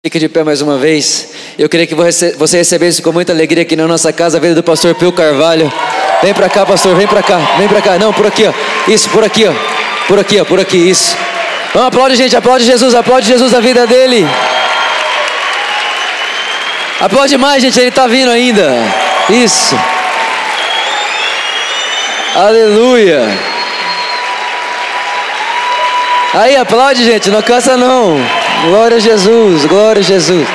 Fique de pé mais uma vez. Eu queria que você recebesse com muita alegria aqui na nossa casa a vida do pastor Pio Carvalho. Vem para cá, pastor, vem para cá, vem para cá. Não, por aqui, ó. Isso, por aqui, ó. Por aqui, ó, por aqui, isso. Vamos, aplaude, gente, aplaude Jesus, aplaude Jesus a vida dele. Aplaude mais, gente, ele está vindo ainda. Isso. Aleluia. Aí, aplaude, gente, não cansa não. Glória a Jesus, glória a Jesus.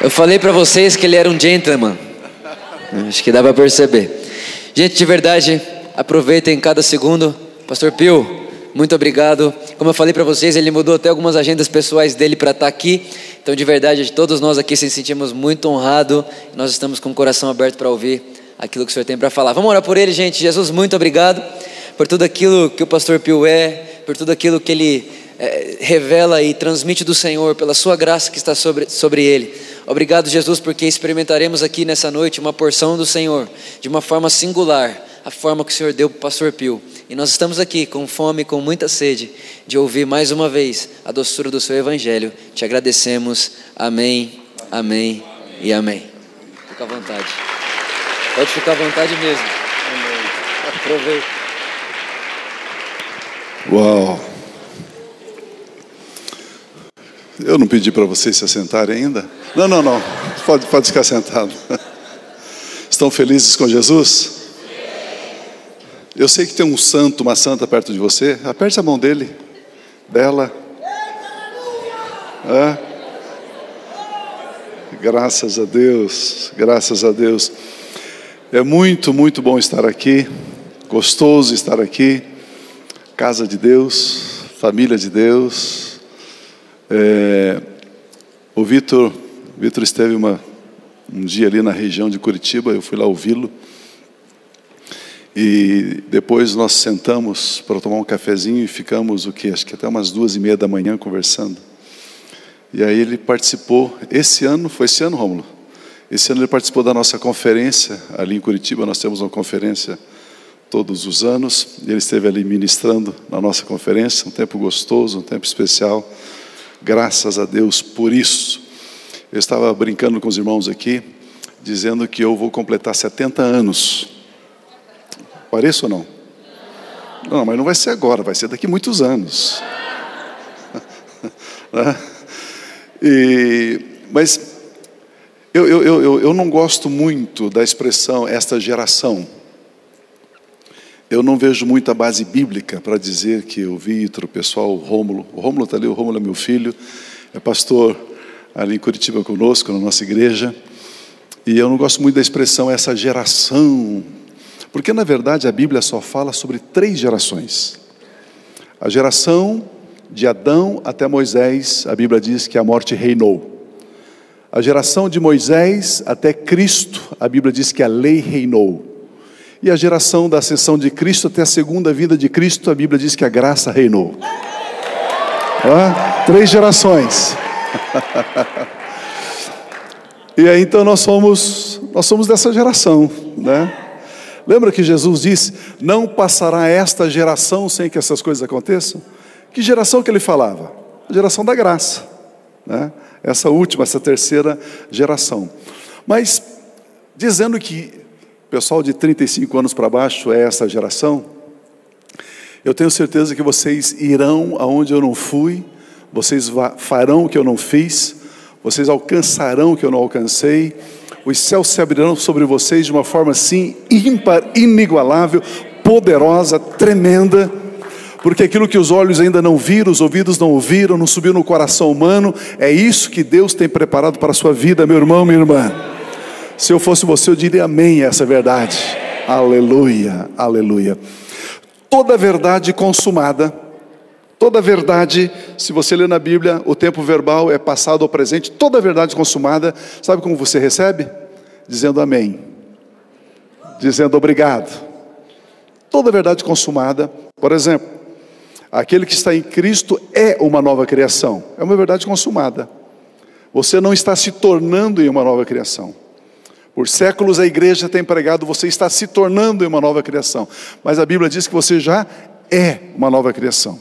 Eu falei para vocês que ele era um gentleman. Acho que dá para perceber. Gente, de verdade, aproveitem cada segundo. Pastor Pio, muito obrigado. Como eu falei para vocês, ele mudou até algumas agendas pessoais dele para estar tá aqui. Então, de verdade, todos nós aqui se sentimos muito honrados. Nós estamos com o coração aberto para ouvir aquilo que o Senhor tem para falar. Vamos orar por ele, gente. Jesus, muito obrigado por tudo aquilo que o pastor Pio é, por tudo aquilo que ele é, revela e transmite do Senhor, pela sua graça que está sobre, sobre ele. Obrigado, Jesus, porque experimentaremos aqui nessa noite uma porção do Senhor, de uma forma singular, a forma que o Senhor deu para o pastor Pio. E nós estamos aqui com fome, com muita sede, de ouvir mais uma vez a doçura do seu Evangelho. Te agradecemos. Amém, amém e amém. Fica à vontade. Pode ficar à vontade mesmo. Aproveita. Uau! Eu não pedi para vocês se assentarem ainda? Não, não, não. Pode, pode ficar sentado. Estão felizes com Jesus? Eu sei que tem um santo, uma santa perto de você. Aperte a mão dele, dela. É. Graças a Deus, graças a Deus. É muito, muito bom estar aqui, gostoso estar aqui, casa de Deus, família de Deus. É, o Vitor, Vitor esteve uma, um dia ali na região de Curitiba, eu fui lá ouvi-lo. E depois nós sentamos para tomar um cafezinho e ficamos o que? Acho que até umas duas e meia da manhã conversando. E aí ele participou, esse ano, foi esse ano, Rômulo? Esse ano ele participou da nossa conferência, ali em Curitiba, nós temos uma conferência todos os anos, ele esteve ali ministrando na nossa conferência, um tempo gostoso, um tempo especial, graças a Deus por isso. Eu estava brincando com os irmãos aqui, dizendo que eu vou completar 70 anos. Pareço ou não? Não, mas não vai ser agora, vai ser daqui muitos anos. Né? e, mas eu, eu, eu, eu não gosto muito da expressão esta geração. Eu não vejo muita base bíblica para dizer que o Vitor, o pessoal, o Rômulo, o Rômulo está ali, o Rômulo é meu filho, é pastor ali em Curitiba conosco, na nossa igreja. E eu não gosto muito da expressão essa geração, porque na verdade a Bíblia só fala sobre três gerações. A geração de Adão até Moisés, a Bíblia diz que a morte reinou. A geração de Moisés até Cristo, a Bíblia diz que a lei reinou. E a geração da ascensão de Cristo até a segunda vinda de Cristo, a Bíblia diz que a graça reinou. Três gerações. e aí então nós somos, nós somos dessa geração, né? Lembra que Jesus disse: Não passará esta geração sem que essas coisas aconteçam? Que geração que ele falava? A geração da graça, né? essa última, essa terceira geração. Mas dizendo que o pessoal de 35 anos para baixo é essa geração, eu tenho certeza que vocês irão aonde eu não fui, vocês farão o que eu não fiz, vocês alcançarão o que eu não alcancei, os céus se abrirão sobre vocês de uma forma assim ímpar, inigualável, poderosa, tremenda porque aquilo que os olhos ainda não viram, os ouvidos não ouviram, não subiu no coração humano, é isso que Deus tem preparado para a sua vida, meu irmão, minha irmã. Se eu fosse você, eu diria amém a essa verdade. Aleluia, aleluia. Toda verdade consumada, toda verdade, se você ler na Bíblia, o tempo verbal é passado ou presente, toda verdade consumada, sabe como você recebe? Dizendo amém, dizendo obrigado. Toda verdade consumada, por exemplo, Aquele que está em Cristo é uma nova criação, é uma verdade consumada. Você não está se tornando em uma nova criação. Por séculos a igreja tem pregado, você está se tornando uma nova criação. Mas a Bíblia diz que você já é uma nova criação.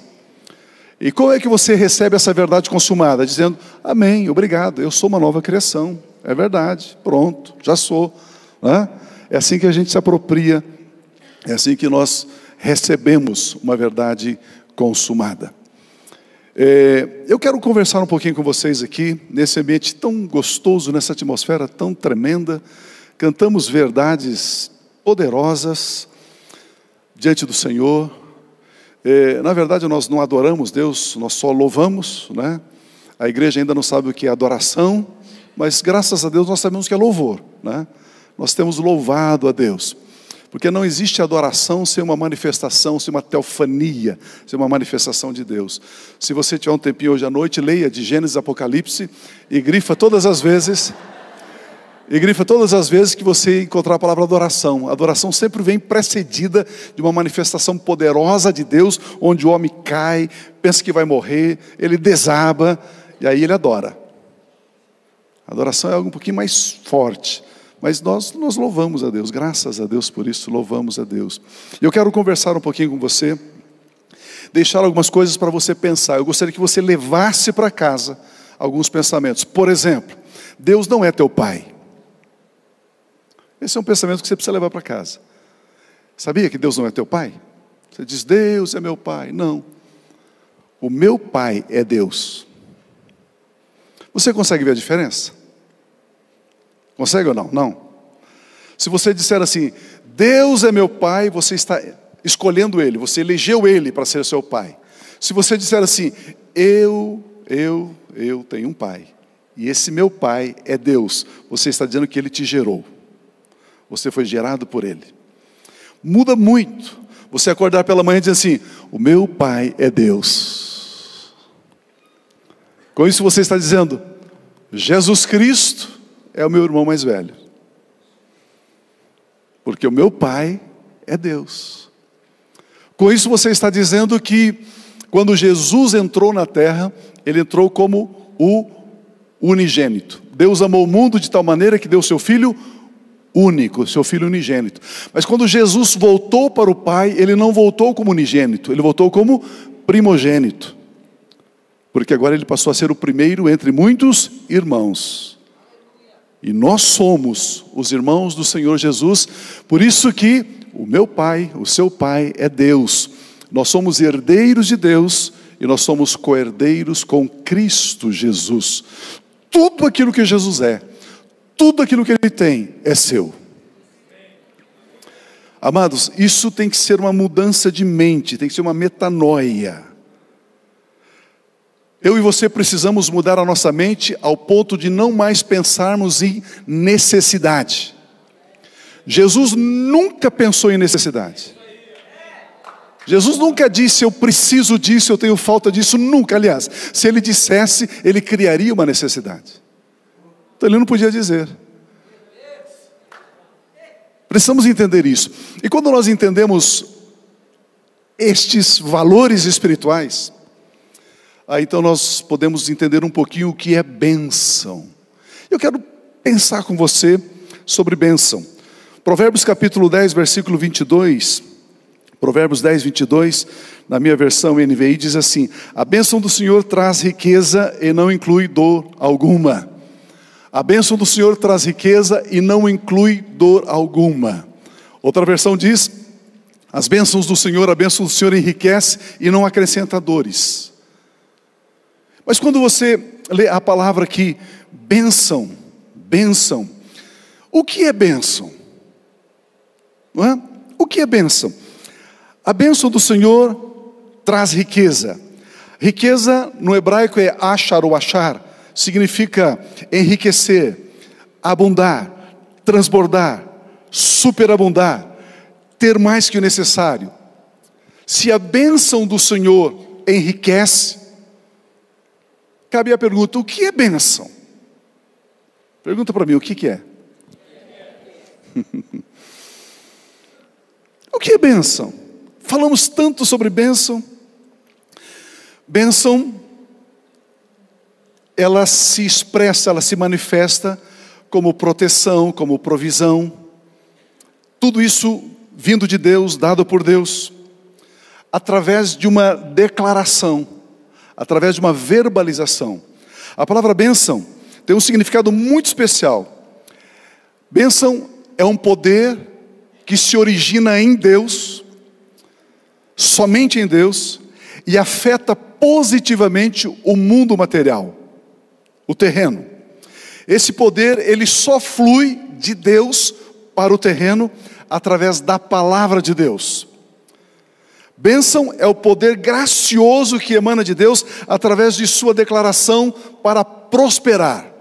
E como é que você recebe essa verdade consumada? Dizendo, Amém, obrigado, eu sou uma nova criação. É verdade, pronto, já sou. Né? É assim que a gente se apropria, é assim que nós recebemos uma verdade consumada. É, eu quero conversar um pouquinho com vocês aqui, nesse ambiente tão gostoso, nessa atmosfera tão tremenda. Cantamos verdades poderosas diante do Senhor. É, na verdade, nós não adoramos Deus, nós só louvamos, né? A igreja ainda não sabe o que é adoração, mas graças a Deus nós sabemos que é louvor, né? Nós temos louvado a Deus. Porque não existe adoração sem uma manifestação, sem uma teofania, sem uma manifestação de Deus. Se você tiver um tempinho hoje à noite, leia de Gênesis Apocalipse e grifa todas as vezes. E grifa todas as vezes que você encontrar a palavra adoração. A adoração sempre vem precedida de uma manifestação poderosa de Deus, onde o homem cai, pensa que vai morrer, ele desaba e aí ele adora. Adoração é algo um pouquinho mais forte. Mas nós, nós louvamos a Deus, graças a Deus por isso, louvamos a Deus. Eu quero conversar um pouquinho com você, deixar algumas coisas para você pensar. Eu gostaria que você levasse para casa alguns pensamentos. Por exemplo, Deus não é teu pai. Esse é um pensamento que você precisa levar para casa. Sabia que Deus não é teu pai? Você diz, Deus é meu pai. Não. O meu pai é Deus. Você consegue ver a diferença? Consegue ou não? Não. Se você disser assim, Deus é meu pai, você está escolhendo ele, você elegeu ele para ser seu pai. Se você disser assim, eu, eu, eu tenho um pai, e esse meu pai é Deus, você está dizendo que ele te gerou. Você foi gerado por ele. Muda muito. Você acordar pela manhã e dizer assim: O meu pai é Deus. Com isso você está dizendo: Jesus Cristo é o meu irmão mais velho. Porque o meu pai é Deus. Com isso você está dizendo que quando Jesus entrou na terra, ele entrou como o unigênito. Deus amou o mundo de tal maneira que deu seu filho único, seu filho unigênito. Mas quando Jesus voltou para o Pai, ele não voltou como unigênito, ele voltou como primogênito. Porque agora ele passou a ser o primeiro entre muitos irmãos. E nós somos os irmãos do Senhor Jesus, por isso que o meu pai, o seu pai é Deus. Nós somos herdeiros de Deus e nós somos co-herdeiros com Cristo Jesus. Tudo aquilo que Jesus é, tudo aquilo que ele tem é seu. Amados, isso tem que ser uma mudança de mente, tem que ser uma metanoia. Eu e você precisamos mudar a nossa mente ao ponto de não mais pensarmos em necessidade. Jesus nunca pensou em necessidade. Jesus nunca disse eu preciso disso, eu tenho falta disso, nunca. Aliás, se ele dissesse, ele criaria uma necessidade. Então ele não podia dizer. Precisamos entender isso. E quando nós entendemos estes valores espirituais, Aí então nós podemos entender um pouquinho o que é bênção. Eu quero pensar com você sobre bênção. Provérbios capítulo 10, versículo 22. Provérbios 10, 22, na minha versão NVI, diz assim: A bênção do Senhor traz riqueza e não inclui dor alguma. A bênção do Senhor traz riqueza e não inclui dor alguma. Outra versão diz: As bênçãos do Senhor, a bênção do Senhor enriquece e não acrescenta dores. Mas quando você lê a palavra aqui, bênção, bênção, o que é bênção? Não é? O que é bênção? A bênção do Senhor traz riqueza. Riqueza no hebraico é achar ou achar, significa enriquecer, abundar, transbordar, superabundar, ter mais que o necessário. Se a bênção do Senhor enriquece, cabe a pergunta: o que é bênção? Pergunta para mim: o que, que é? o que é bênção? Falamos tanto sobre bênção. Bênção, ela se expressa, ela se manifesta como proteção, como provisão. Tudo isso vindo de Deus, dado por Deus, através de uma declaração, através de uma verbalização. A palavra bênção tem um significado muito especial. Bênção é um poder que se origina em Deus, somente em Deus, e afeta positivamente o mundo material, o terreno. Esse poder, ele só flui de Deus para o terreno através da palavra de Deus. Bênção é o poder gracioso que emana de Deus através de sua declaração para prosperar.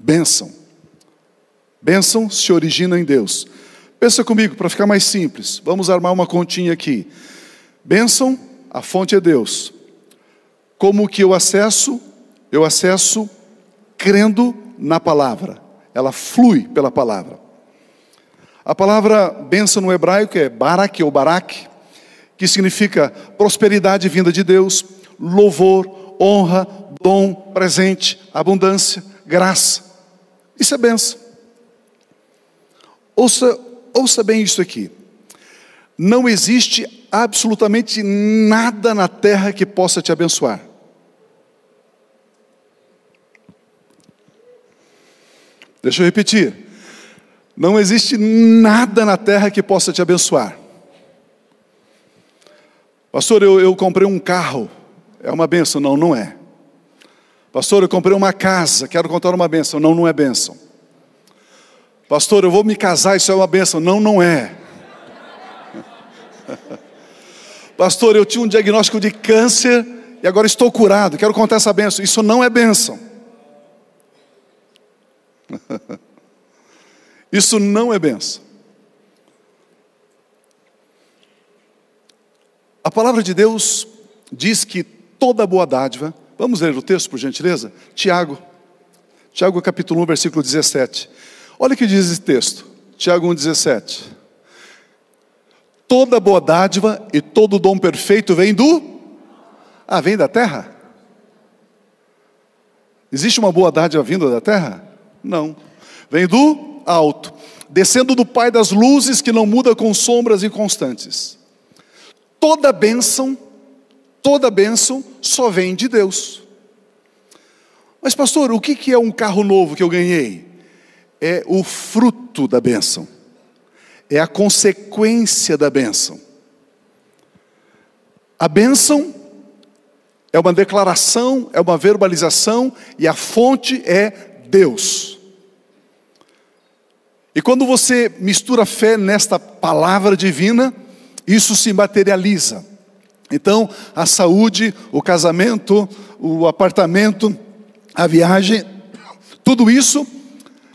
Bênção. Bênção se origina em Deus. Pensa comigo, para ficar mais simples, vamos armar uma continha aqui. Bênção, a fonte é Deus. Como que eu acesso? Eu acesso crendo na palavra. Ela flui pela palavra. A palavra bênção no hebraico é barak ou barak, que significa prosperidade vinda de Deus, louvor, honra, dom, presente, abundância, graça. Isso é bênção. Ouça, ouça bem isso aqui. Não existe absolutamente nada na terra que possa te abençoar. Deixa eu repetir. Não existe nada na terra que possa te abençoar. Pastor, eu, eu comprei um carro, é uma benção? Não, não é. Pastor, eu comprei uma casa, quero contar uma benção? Não, não é benção. Pastor, eu vou me casar, isso é uma benção? Não, não é. Pastor, eu tinha um diagnóstico de câncer e agora estou curado, quero contar essa benção. Isso não é benção. Isso não é benção. A palavra de Deus diz que toda boa dádiva, vamos ler o texto por gentileza? Tiago, Tiago capítulo 1, versículo 17. Olha o que diz esse texto, Tiago 1, 17. Toda boa dádiva e todo dom perfeito vem do. Ah, vem da terra? Existe uma boa dádiva vinda da terra? Não. Vem do alto, descendo do Pai das luzes que não muda com sombras inconstantes. Toda bênção, toda bênção só vem de Deus. Mas, pastor, o que é um carro novo que eu ganhei? É o fruto da bênção, é a consequência da bênção. A bênção é uma declaração, é uma verbalização, e a fonte é Deus. E quando você mistura fé nesta palavra divina, isso se materializa. Então, a saúde, o casamento, o apartamento, a viagem, tudo isso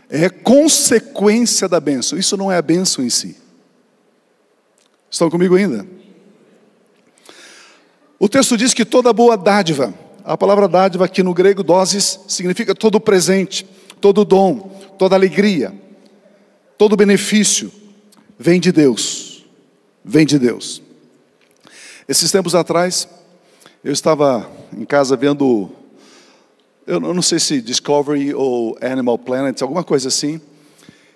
é consequência da bênção. Isso não é a bênção em si. Estão comigo ainda? O texto diz que toda boa dádiva, a palavra dádiva aqui no grego, doses, significa todo presente, todo dom, toda alegria, todo benefício, vem de Deus vem de Deus. Esses tempos atrás, eu estava em casa vendo, eu não sei se Discovery ou Animal Planet, alguma coisa assim,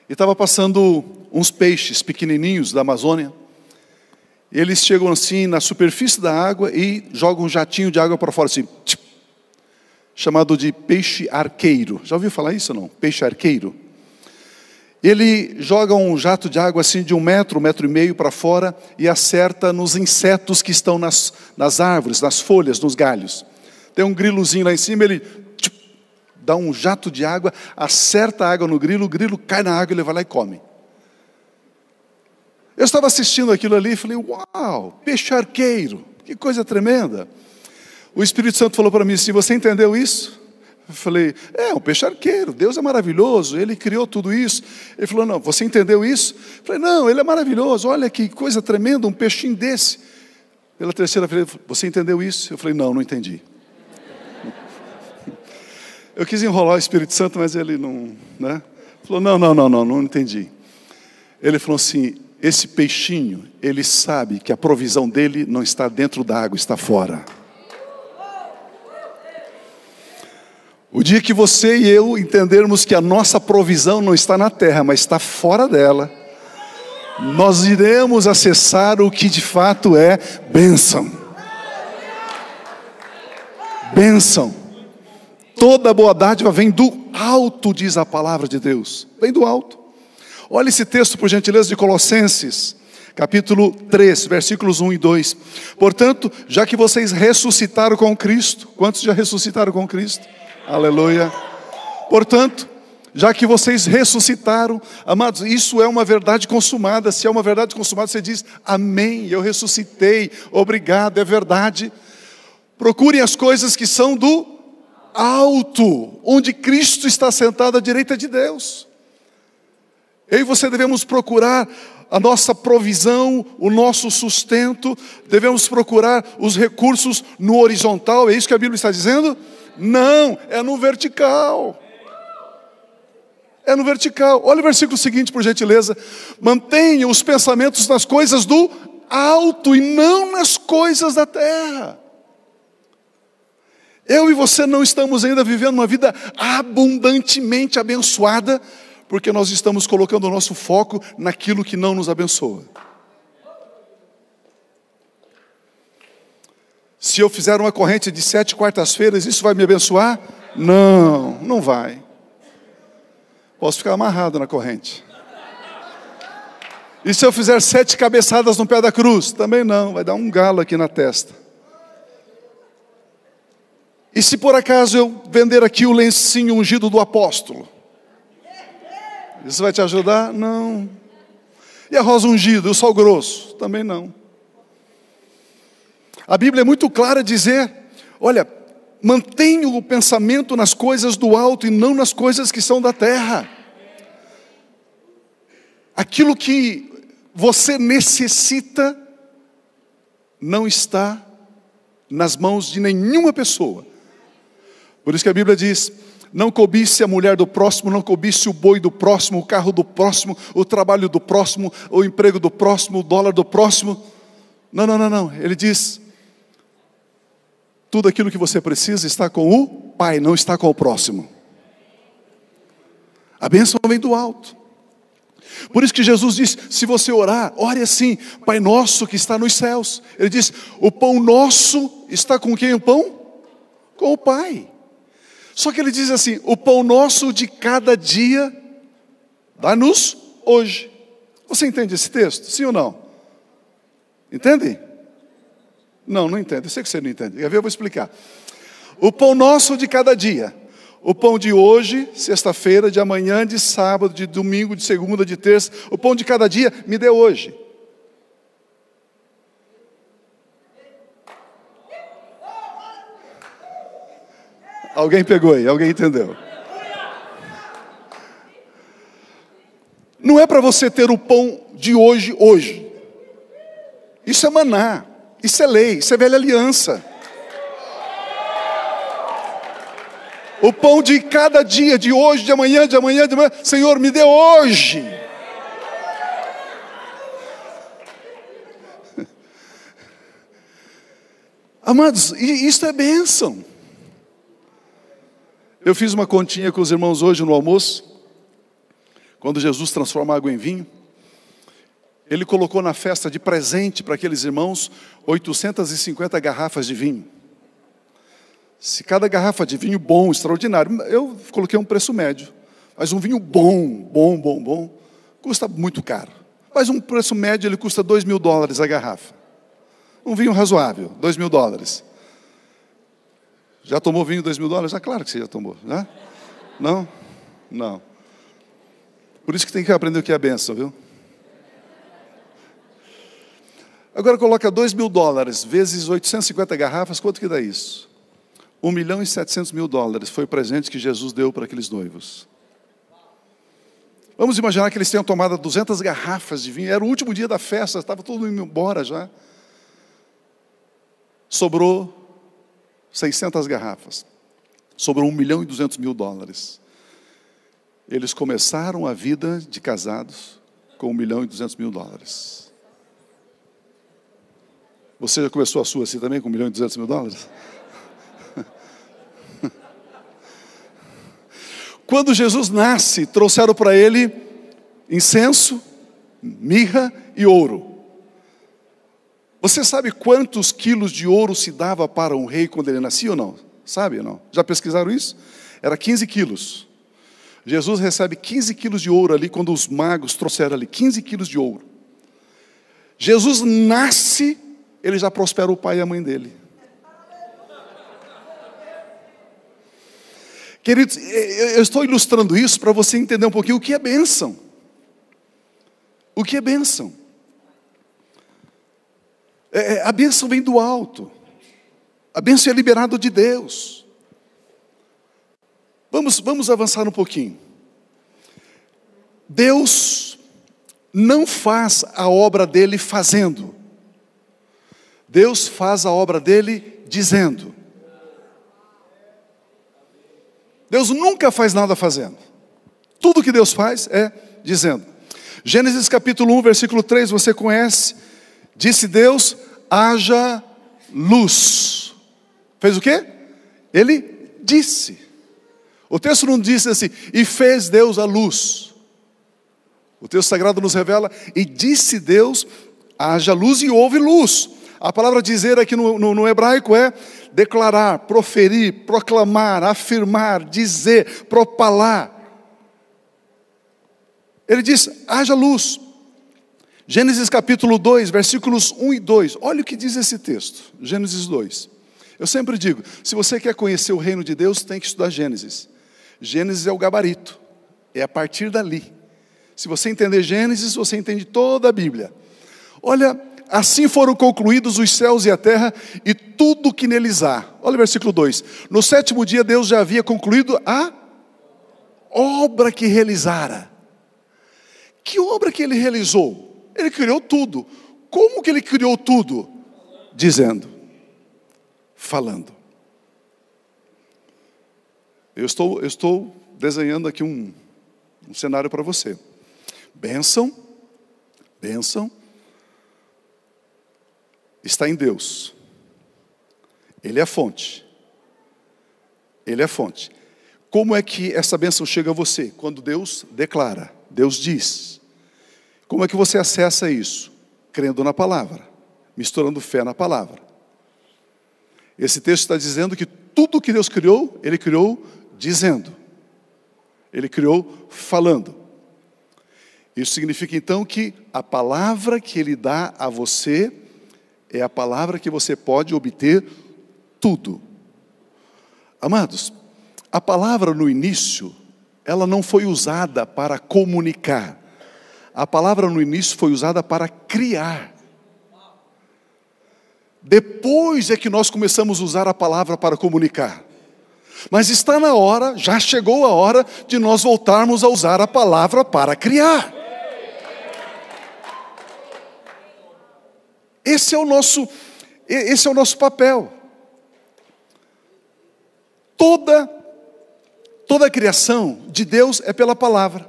e estava passando uns peixes pequenininhos da Amazônia. Eles chegam assim na superfície da água e jogam um jatinho de água para fora, assim, chamado de peixe arqueiro. Já ouviu falar isso ou não? Peixe arqueiro. Ele joga um jato de água assim de um metro, um metro e meio para fora e acerta nos insetos que estão nas, nas árvores, nas folhas, nos galhos. Tem um grilozinho lá em cima, ele tchup, dá um jato de água, acerta a água no grilo, o grilo cai na água e ele vai lá e come. Eu estava assistindo aquilo ali e falei: Uau, peixe arqueiro, que coisa tremenda. O Espírito Santo falou para mim assim: Você entendeu isso? Eu falei, é, um peixe arqueiro, Deus é maravilhoso, Ele criou tudo isso. Ele falou, não, você entendeu isso? Eu falei, não, Ele é maravilhoso, olha que coisa tremenda, um peixinho desse. Pela terceira vez, você entendeu isso? Eu falei, não, não entendi. Eu quis enrolar o Espírito Santo, mas ele não, né? Falou, não, não, não, não, não entendi. Ele falou assim, esse peixinho, ele sabe que a provisão dele não está dentro da água, está fora. O dia que você e eu entendermos que a nossa provisão não está na terra, mas está fora dela, nós iremos acessar o que de fato é bênção. Bênção. Toda boa dádiva vem do alto, diz a palavra de Deus. Vem do alto. Olha esse texto, por gentileza, de Colossenses, capítulo 3, versículos 1 e 2. Portanto, já que vocês ressuscitaram com Cristo, quantos já ressuscitaram com Cristo? Aleluia. Portanto, já que vocês ressuscitaram, amados, isso é uma verdade consumada. Se é uma verdade consumada, você diz: Amém, eu ressuscitei, obrigado, é verdade. Procurem as coisas que são do alto, onde Cristo está sentado à direita de Deus. Eu e você devemos procurar a nossa provisão, o nosso sustento, devemos procurar os recursos no horizontal, é isso que a Bíblia está dizendo? Não, é no vertical. É no vertical. Olha o versículo seguinte, por gentileza. Mantenha os pensamentos nas coisas do alto e não nas coisas da terra. Eu e você não estamos ainda vivendo uma vida abundantemente abençoada, porque nós estamos colocando o nosso foco naquilo que não nos abençoa. Se eu fizer uma corrente de sete quartas-feiras, isso vai me abençoar? Não, não vai. Posso ficar amarrado na corrente. E se eu fizer sete cabeçadas no pé da cruz? Também não, vai dar um galo aqui na testa. E se por acaso eu vender aqui o lencinho ungido do apóstolo? Isso vai te ajudar? Não. E a rosa ungida, o sal grosso? Também não. A Bíblia é muito clara a dizer: olha, mantenha o pensamento nas coisas do alto e não nas coisas que são da terra. Aquilo que você necessita não está nas mãos de nenhuma pessoa. Por isso que a Bíblia diz: não cobice a mulher do próximo, não cobice o boi do próximo, o carro do próximo, o trabalho do próximo, o emprego do próximo, o dólar do próximo. Não, não, não, não. Ele diz: tudo aquilo que você precisa está com o Pai, não está com o próximo. A bênção vem do alto. Por isso que Jesus diz: se você orar, ore assim, Pai nosso que está nos céus. Ele diz: o pão nosso está com quem o pão? Com o Pai. Só que ele diz assim: o pão nosso de cada dia, dá-nos hoje. Você entende esse texto? Sim ou não? Entende? Não, não entendo. Eu sei que você não entende. Eu vou explicar. O pão nosso de cada dia. O pão de hoje, sexta-feira, de amanhã, de sábado, de domingo, de segunda, de terça. O pão de cada dia me dê hoje. Alguém pegou aí, alguém entendeu. Não é para você ter o pão de hoje, hoje. Isso é maná. Isso é lei, isso é velha aliança. O pão de cada dia, de hoje, de amanhã, de amanhã, de amanhã, Senhor, me dê hoje. Amados, isso é bênção. Eu fiz uma continha com os irmãos hoje no almoço, quando Jesus transforma água em vinho. Ele colocou na festa de presente para aqueles irmãos 850 garrafas de vinho. Se cada garrafa de vinho bom, extraordinário, eu coloquei um preço médio. Mas um vinho bom, bom, bom, bom, custa muito caro. Mas um preço médio ele custa 2 mil dólares a garrafa. Um vinho razoável, 2 mil dólares. Já tomou vinho 2 mil dólares? Ah, claro que você já tomou, né? Não? Não. Por isso que tem que aprender o que é a benção, viu? Agora coloca 2 mil dólares vezes 850 garrafas, quanto que dá isso? 1 milhão e 700 mil dólares foi o presente que Jesus deu para aqueles noivos. Vamos imaginar que eles tenham tomado 200 garrafas de vinho, era o último dia da festa, estava todo mundo embora já. Sobrou 600 garrafas, sobrou 1 milhão e 200 mil dólares. Eles começaram a vida de casados com 1 milhão e 200 mil dólares. Você já começou a sua assim também, com 1 milhão e 200 mil dólares? Quando Jesus nasce, trouxeram para ele incenso, mirra e ouro. Você sabe quantos quilos de ouro se dava para um rei quando ele nascia ou não? Sabe ou não? Já pesquisaram isso? Era 15 quilos. Jesus recebe 15 quilos de ouro ali quando os magos trouxeram ali 15 quilos de ouro. Jesus nasce, ele já prospera o pai e a mãe dele. Queridos, eu estou ilustrando isso para você entender um pouquinho o que é bênção. O que é bênção? É, é, a bênção vem do alto. A bênção é liberada de Deus. Vamos, vamos avançar um pouquinho. Deus não faz a obra dele fazendo. Deus faz a obra dele dizendo. Deus nunca faz nada fazendo. Tudo que Deus faz é dizendo. Gênesis capítulo 1, versículo 3, você conhece? Disse Deus: haja luz. Fez o quê? Ele disse. O texto não disse assim, e fez Deus a luz. O texto sagrado nos revela, e disse Deus: haja luz e houve luz. A palavra dizer aqui no, no, no hebraico é declarar, proferir, proclamar, afirmar, dizer, propalar. Ele diz: haja luz. Gênesis capítulo 2, versículos 1 e 2. Olha o que diz esse texto. Gênesis 2. Eu sempre digo: se você quer conhecer o reino de Deus, tem que estudar Gênesis. Gênesis é o gabarito, é a partir dali. Se você entender Gênesis, você entende toda a Bíblia. Olha, assim foram concluídos os céus e a terra e tudo que neles há. Olha o versículo 2: No sétimo dia, Deus já havia concluído a obra que realizara. Que obra que ele realizou? Ele criou tudo. Como que ele criou tudo? Dizendo, falando. Eu estou, eu estou desenhando aqui um, um cenário para você. Bênção, bênção, está em Deus. Ele é a fonte. Ele é a fonte. Como é que essa bênção chega a você? Quando Deus declara, Deus diz. Como é que você acessa isso? Crendo na palavra, misturando fé na palavra. Esse texto está dizendo que tudo que Deus criou, Ele criou dizendo, Ele criou falando. Isso significa então que a palavra que Ele dá a você é a palavra que você pode obter tudo. Amados, a palavra no início, ela não foi usada para comunicar, a palavra no início foi usada para criar. Depois é que nós começamos a usar a palavra para comunicar. Mas está na hora, já chegou a hora de nós voltarmos a usar a palavra para criar. Esse é o nosso esse é o nosso papel. Toda toda a criação de Deus é pela palavra.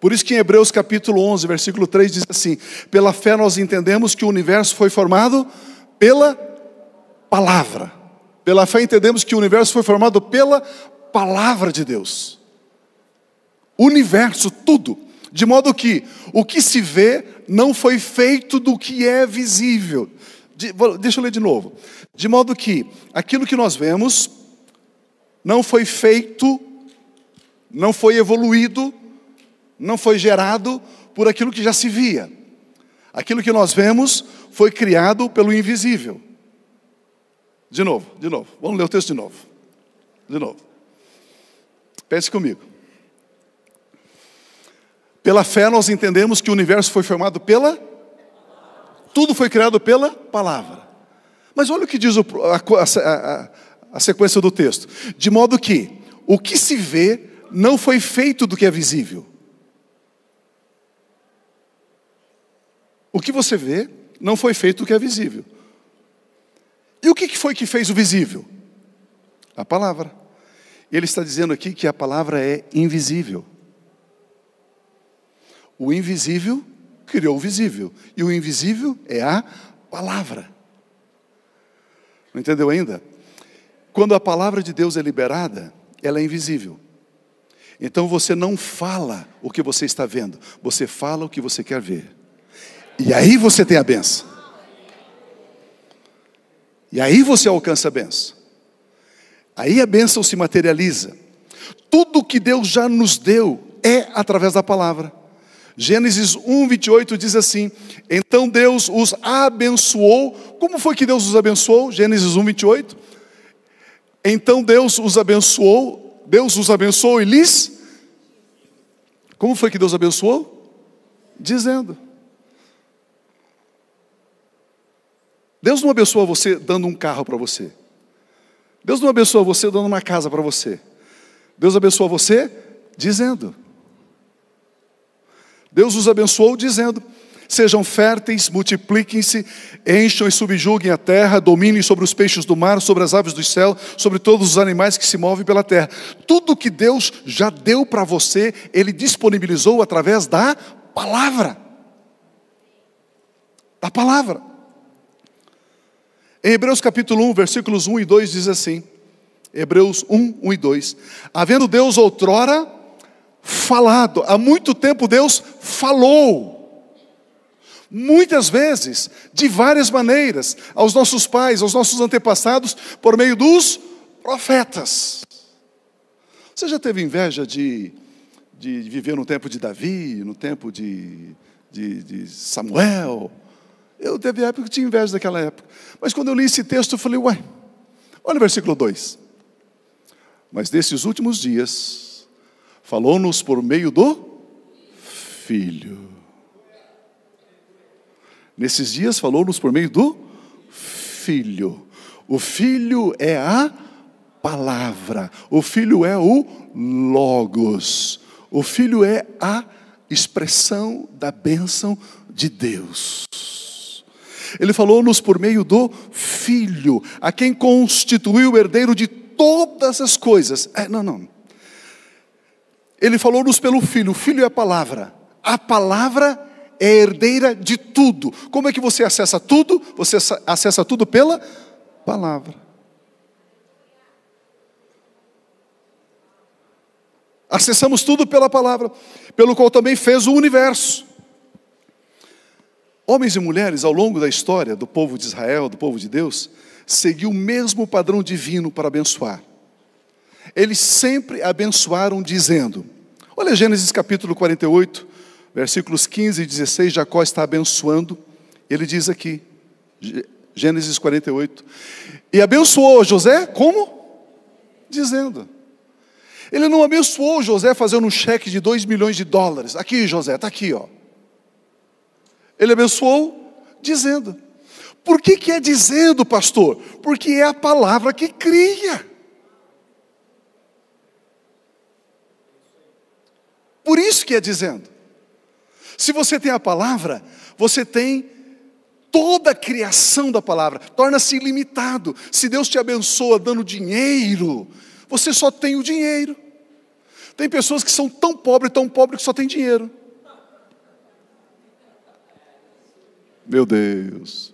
Por isso que em Hebreus capítulo 11, versículo 3 diz assim: Pela fé nós entendemos que o universo foi formado pela palavra. Pela fé entendemos que o universo foi formado pela palavra de Deus. O universo, tudo. De modo que o que se vê não foi feito do que é visível. De, deixa eu ler de novo. De modo que aquilo que nós vemos não foi feito, não foi evoluído não foi gerado por aquilo que já se via. Aquilo que nós vemos foi criado pelo invisível. De novo, de novo. Vamos ler o texto de novo. De novo. Pense comigo. Pela fé nós entendemos que o universo foi formado pela tudo foi criado pela palavra. Mas olha o que diz a, a, a, sequência do texto. De modo que o que se vê não foi feito do que é visível. O que você vê não foi feito o que é visível. E o que foi que fez o visível? A palavra. Ele está dizendo aqui que a palavra é invisível. O invisível criou o visível. E o invisível é a palavra. Não entendeu ainda? Quando a palavra de Deus é liberada, ela é invisível. Então você não fala o que você está vendo, você fala o que você quer ver. E aí você tem a benção. E aí você alcança a benção. Aí a bênção se materializa. Tudo que Deus já nos deu é através da palavra. Gênesis 1, 28 diz assim: Então Deus os abençoou. Como foi que Deus os abençoou? Gênesis 1, 28. Então Deus os abençoou, Deus os abençoou e lhes. Como foi que Deus abençoou? Dizendo. Deus não abençoa você dando um carro para você. Deus não abençoa você dando uma casa para você. Deus abençoa você dizendo. Deus os abençoou dizendo: Sejam férteis, multipliquem-se, encham e subjuguem a terra, dominem sobre os peixes do mar, sobre as aves do céu, sobre todos os animais que se movem pela terra. Tudo que Deus já deu para você, Ele disponibilizou através da palavra. Da palavra. Em Hebreus capítulo 1, versículos 1 e 2 diz assim: Hebreus 1, 1 e 2. Havendo Deus outrora falado, há muito tempo Deus falou. Muitas vezes, de várias maneiras, aos nossos pais, aos nossos antepassados, por meio dos profetas. Você já teve inveja de, de viver no tempo de Davi, no tempo de, de, de Samuel? Eu teve época que tinha inveja daquela época. Mas quando eu li esse texto, eu falei, uai, olha o versículo 2. Mas desses últimos dias, falou-nos por meio do Filho. Nesses dias, falou-nos por meio do Filho. O Filho é a palavra, o Filho é o Logos, o Filho é a expressão da bênção de Deus. Ele falou-nos por meio do Filho, a quem constituiu o herdeiro de todas as coisas. É, não, não. Ele falou-nos pelo Filho, o Filho é a palavra. A palavra é herdeira de tudo. Como é que você acessa tudo? Você acessa tudo pela palavra. Acessamos tudo pela palavra, pelo qual também fez o universo. Homens e mulheres ao longo da história do povo de Israel, do povo de Deus, seguiu o mesmo padrão divino para abençoar. Eles sempre abençoaram dizendo: Olha Gênesis capítulo 48, versículos 15 e 16, Jacó está abençoando. Ele diz aqui, Gênesis 48, e abençoou José como? Dizendo. Ele não abençoou José fazendo um cheque de 2 milhões de dólares. Aqui, José, está aqui, ó. Ele abençoou dizendo. Por que, que é dizendo, pastor? Porque é a palavra que cria. Por isso que é dizendo. Se você tem a palavra, você tem toda a criação da palavra, torna-se ilimitado. Se Deus te abençoa dando dinheiro, você só tem o dinheiro. Tem pessoas que são tão pobres, tão pobres que só tem dinheiro. Meu Deus.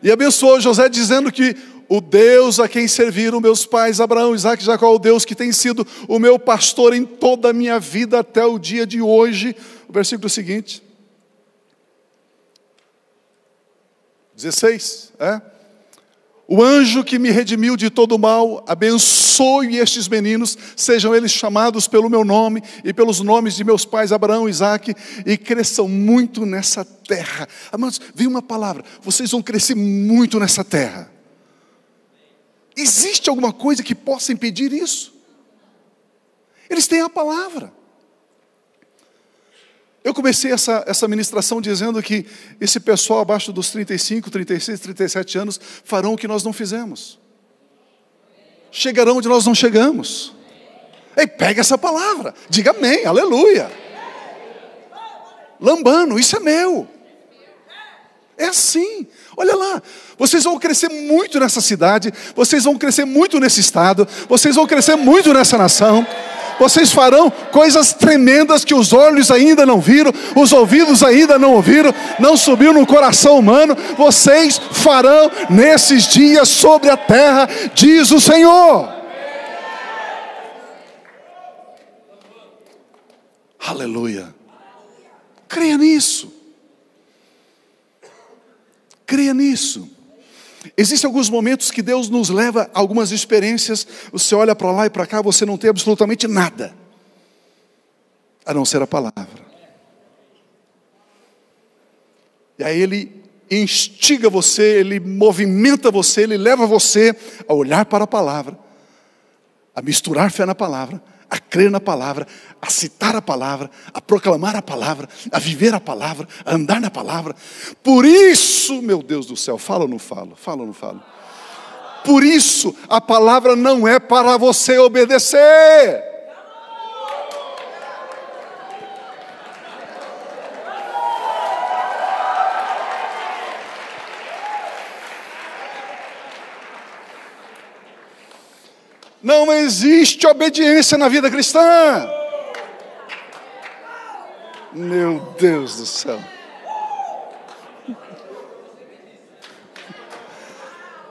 E abençoou José dizendo que o Deus a quem serviram meus pais, Abraão, Isaac e Jacó, o Deus que tem sido o meu pastor em toda a minha vida até o dia de hoje. O versículo seguinte. 16, é? O anjo que me redimiu de todo mal, abençoe estes meninos, sejam eles chamados pelo meu nome e pelos nomes de meus pais Abraão e Isaac, e cresçam muito nessa terra. Amados, vi uma palavra, vocês vão crescer muito nessa terra. Existe alguma coisa que possa impedir isso? Eles têm a palavra. Eu comecei essa, essa ministração dizendo que esse pessoal abaixo dos 35, 36, 37 anos farão o que nós não fizemos. Chegarão onde nós não chegamos. Ei, pega essa palavra, diga amém, aleluia. Lambano, isso é meu. É assim. Olha lá, vocês vão crescer muito nessa cidade, vocês vão crescer muito nesse estado, vocês vão crescer muito nessa nação vocês farão coisas tremendas que os olhos ainda não viram, os ouvidos ainda não ouviram, não subiu no coração humano. Vocês farão nesses dias sobre a terra, diz o Senhor. Aleluia. Creia nisso. Creia nisso. Existem alguns momentos que Deus nos leva a algumas experiências, você olha para lá e para cá, você não tem absolutamente nada, a não ser a palavra. E aí Ele instiga você, Ele movimenta você, Ele leva você a olhar para a palavra, a misturar fé na palavra, a crer na palavra, a citar a palavra, a proclamar a palavra, a viver a palavra, a andar na palavra. Por isso, meu Deus do céu, fala ou não falo? Fala ou não falo? Por isso, a palavra não é para você obedecer. Não existe obediência na vida cristã. Meu Deus do céu.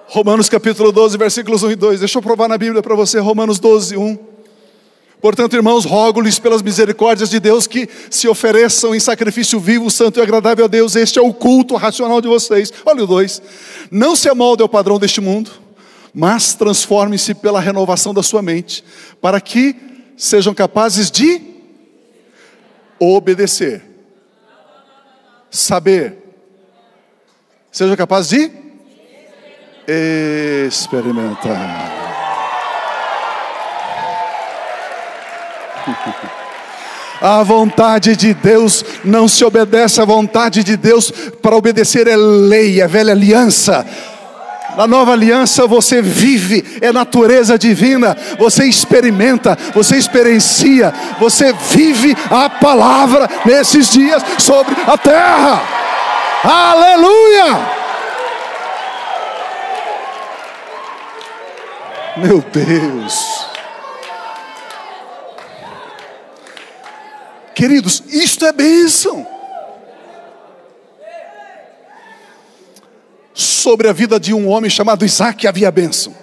Romanos capítulo 12, versículos 1 e 2. Deixa eu provar na Bíblia para você, Romanos 12, 1. Portanto, irmãos, rogo-lhes pelas misericórdias de Deus que se ofereçam em sacrifício vivo, santo e agradável a Deus. Este é o culto racional de vocês. Olha o 2. Não se amolde ao padrão deste mundo mas transforme-se pela renovação da sua mente, para que sejam capazes de obedecer, saber, sejam capazes de experimentar. A vontade de Deus não se obedece à vontade de Deus, para obedecer é lei, é velha aliança. Na nova aliança você vive, é natureza divina, você experimenta, você experiencia, você vive a palavra nesses dias sobre a terra. Aleluia! Meu Deus. Queridos, isto é bênção. Sobre a vida de um homem chamado Isaac havia bênção.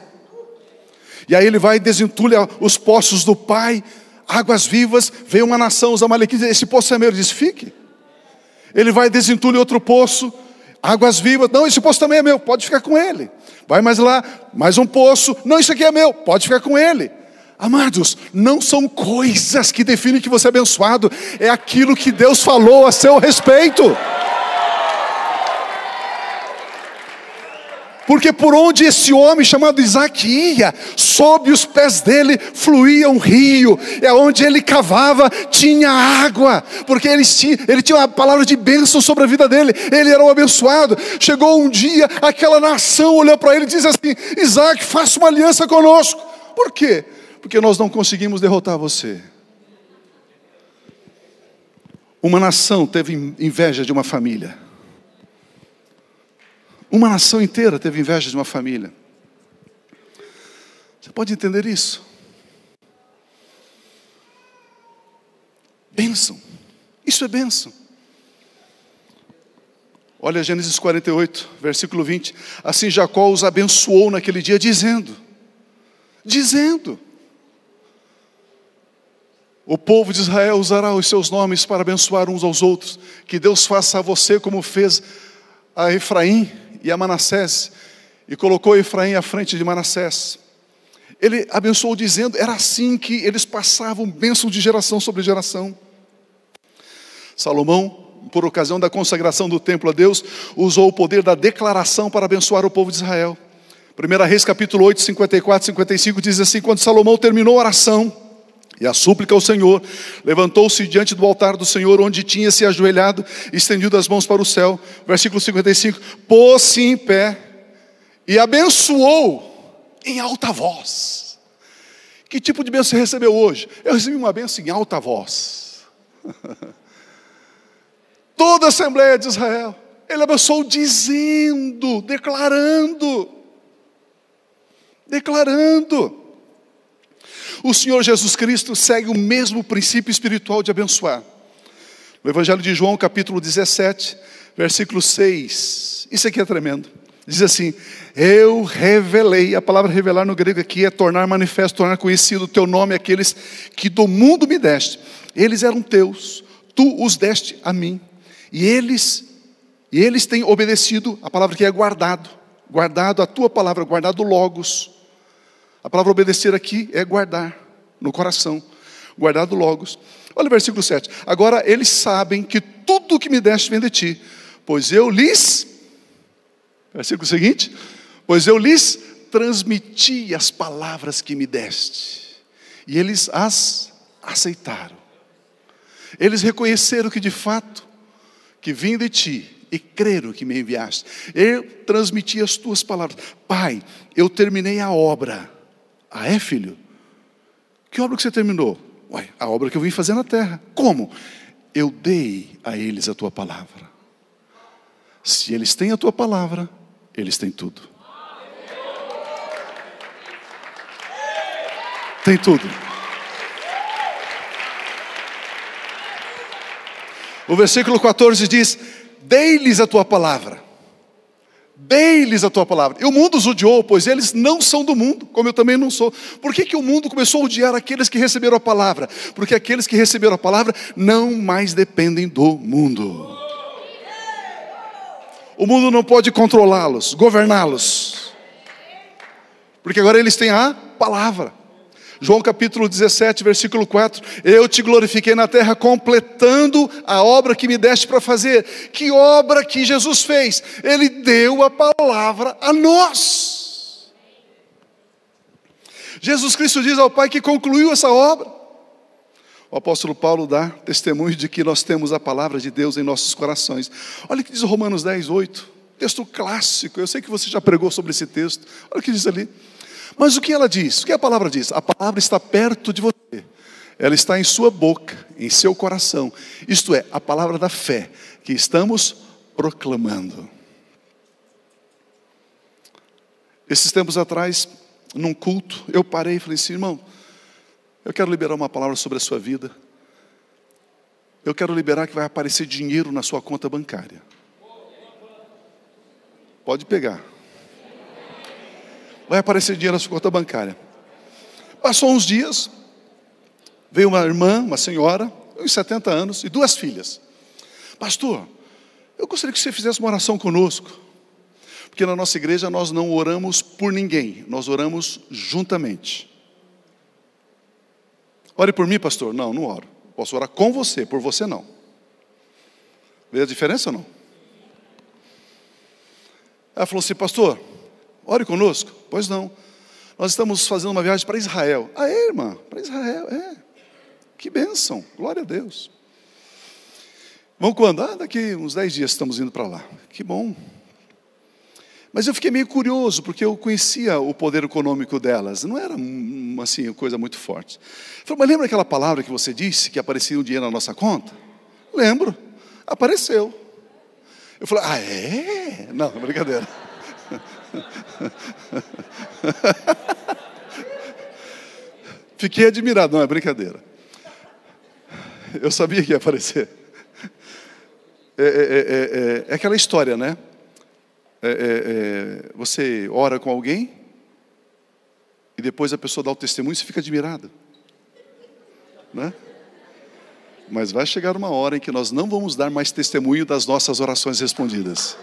E aí ele vai e desentulha os poços do pai, águas vivas, veio uma nação, os amalequitas, esse poço é meu, ele diz, fique. Ele vai e desentulha outro poço, águas vivas, não, esse poço também é meu, pode ficar com ele. Vai mais lá, mais um poço, não, isso aqui é meu, pode ficar com ele. Amados, não são coisas que definem que você é abençoado, é aquilo que Deus falou a seu respeito. Porque por onde esse homem chamado Isaac ia, sob os pés dele fluía um rio, é onde ele cavava tinha água, porque ele tinha, ele tinha uma palavra de bênção sobre a vida dele, ele era um abençoado. Chegou um dia, aquela nação olhou para ele e disse assim: Isaac, faça uma aliança conosco. Por quê? Porque nós não conseguimos derrotar você. Uma nação teve inveja de uma família. Uma nação inteira teve inveja de uma família. Você pode entender isso? Bênção. Isso é bênção. Olha Gênesis 48, versículo 20. Assim Jacó os abençoou naquele dia, dizendo: Dizendo. O povo de Israel usará os seus nomes para abençoar uns aos outros. Que Deus faça a você como fez a Efraim e a Manassés, e colocou Efraim à frente de Manassés. Ele abençoou dizendo, era assim que eles passavam bênção de geração sobre geração. Salomão, por ocasião da consagração do templo a Deus, usou o poder da declaração para abençoar o povo de Israel. 1 Reis capítulo 8, 54 55 diz assim: Quando Salomão terminou a oração, e a súplica ao Senhor, levantou-se diante do altar do Senhor, onde tinha se ajoelhado, estendido as mãos para o céu. Versículo 55: Pôs-se em pé e abençoou em alta voz. Que tipo de bênção você recebeu hoje? Eu recebi uma bênção em alta voz. Toda a Assembleia de Israel, ele abençoou dizendo, declarando, declarando. O Senhor Jesus Cristo segue o mesmo princípio espiritual de abençoar. No Evangelho de João, capítulo 17, versículo 6. Isso aqui é tremendo. Diz assim: Eu revelei, a palavra revelar no grego aqui é tornar manifesto, tornar conhecido o teu nome àqueles que do mundo me deste. eles eram teus, tu os deste a mim, e eles e eles têm obedecido a palavra que é guardado, guardado a tua palavra, guardado logos. A palavra obedecer aqui é guardar no coração, guardado logos. Olha o versículo 7. Agora eles sabem que tudo o que me deste vem de ti, pois eu lhes Versículo seguinte, pois eu lhes transmiti as palavras que me deste, e eles as aceitaram. Eles reconheceram que de fato que vim de ti e creram que me enviaste. Eu transmiti as tuas palavras. Pai, eu terminei a obra. Ah, é, filho? Que obra que você terminou? Ué, a obra que eu vim fazer na terra. Como? Eu dei a eles a tua palavra. Se eles têm a tua palavra, eles têm tudo. Tem tudo. O versículo 14 diz: Dei-lhes a tua palavra. Dei-lhes a tua palavra. E o mundo os odiou, pois eles não são do mundo, como eu também não sou. Por que, que o mundo começou a odiar aqueles que receberam a palavra? Porque aqueles que receberam a palavra não mais dependem do mundo. O mundo não pode controlá-los, governá-los. Porque agora eles têm a palavra. João capítulo 17, versículo 4: Eu te glorifiquei na terra, completando a obra que me deste para fazer. Que obra que Jesus fez? Ele deu a palavra a nós. Jesus Cristo diz ao Pai que concluiu essa obra. O apóstolo Paulo dá testemunho de que nós temos a palavra de Deus em nossos corações. Olha o que diz Romanos 10, 8. Texto clássico, eu sei que você já pregou sobre esse texto. Olha o que diz ali. Mas o que ela diz? O que a palavra diz? A palavra está perto de você. Ela está em sua boca, em seu coração. Isto é, a palavra da fé que estamos proclamando. Esses tempos atrás, num culto, eu parei e falei assim, irmão, eu quero liberar uma palavra sobre a sua vida. Eu quero liberar que vai aparecer dinheiro na sua conta bancária. Pode pegar vai aparecer dinheiro na sua conta bancária. Passou uns dias, veio uma irmã, uma senhora, uns 70 anos, e duas filhas. Pastor, eu gostaria que você fizesse uma oração conosco. Porque na nossa igreja nós não oramos por ninguém, nós oramos juntamente. Ore por mim, pastor? Não, não oro. Posso orar com você, por você não. Vê a diferença ou não? Ela falou assim, pastor, Ore conosco? Pois não. Nós estamos fazendo uma viagem para Israel. Ah, é, irmã? Para Israel, é. Que bênção, glória a Deus. Vamos quando? Ah, daqui uns dez dias estamos indo para lá. Que bom. Mas eu fiquei meio curioso, porque eu conhecia o poder econômico delas. Não era assim, coisa muito forte. Falei, mas lembra aquela palavra que você disse que aparecia um dinheiro na nossa conta? Lembro. Apareceu. Eu falei, ah, é? Não, brincadeira. Fiquei admirado, não é brincadeira. Eu sabia que ia aparecer. É, é, é, é aquela história, né? você ora com alguém e depois a pessoa dá o testemunho e você fica admirado. Né? Mas vai chegar uma hora em que nós não vamos dar mais testemunho das nossas orações respondidas.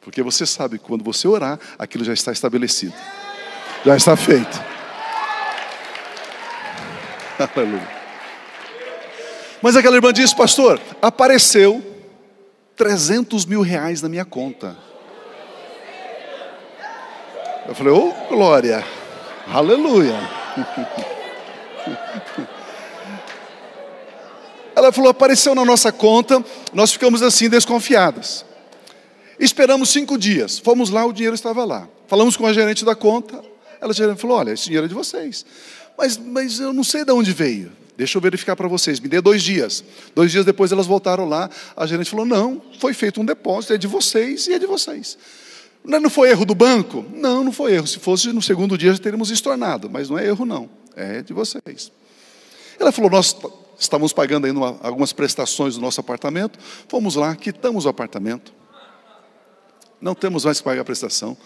Porque você sabe que quando você orar, aquilo já está estabelecido. Já está feito. Aleluia. Mas aquela irmã disse, pastor, apareceu 300 mil reais na minha conta. Eu falei, ô oh, glória, aleluia. Ela falou, apareceu na nossa conta, nós ficamos assim desconfiadas. Esperamos cinco dias. Fomos lá, o dinheiro estava lá. Falamos com a gerente da conta. Ela falou: Olha, esse dinheiro é de vocês. Mas, mas eu não sei de onde veio. Deixa eu verificar para vocês. Me dê dois dias. Dois dias depois elas voltaram lá. A gerente falou: Não, foi feito um depósito, é de vocês e é de vocês. Não foi erro do banco? Não, não foi erro. Se fosse no segundo dia já teríamos estornado, mas não é erro, não. É de vocês. Ela falou: Nós estávamos pagando ainda algumas prestações do nosso apartamento. Fomos lá, quitamos o apartamento não temos mais que pagar a prestação.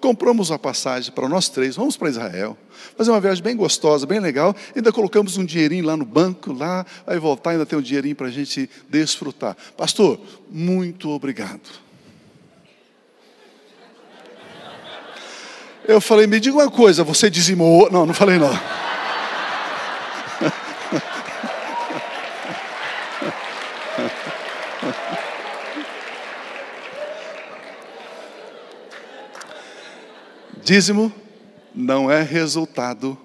compramos uma passagem para nós três, vamos para Israel, fazer uma viagem bem gostosa, bem legal, ainda colocamos um dinheirinho lá no banco, lá, vai voltar, ainda tem um dinheirinho para a gente desfrutar. Pastor, muito obrigado. Eu falei, me diga uma coisa, você dizimou? Não, não falei não. Dízimo não é resultado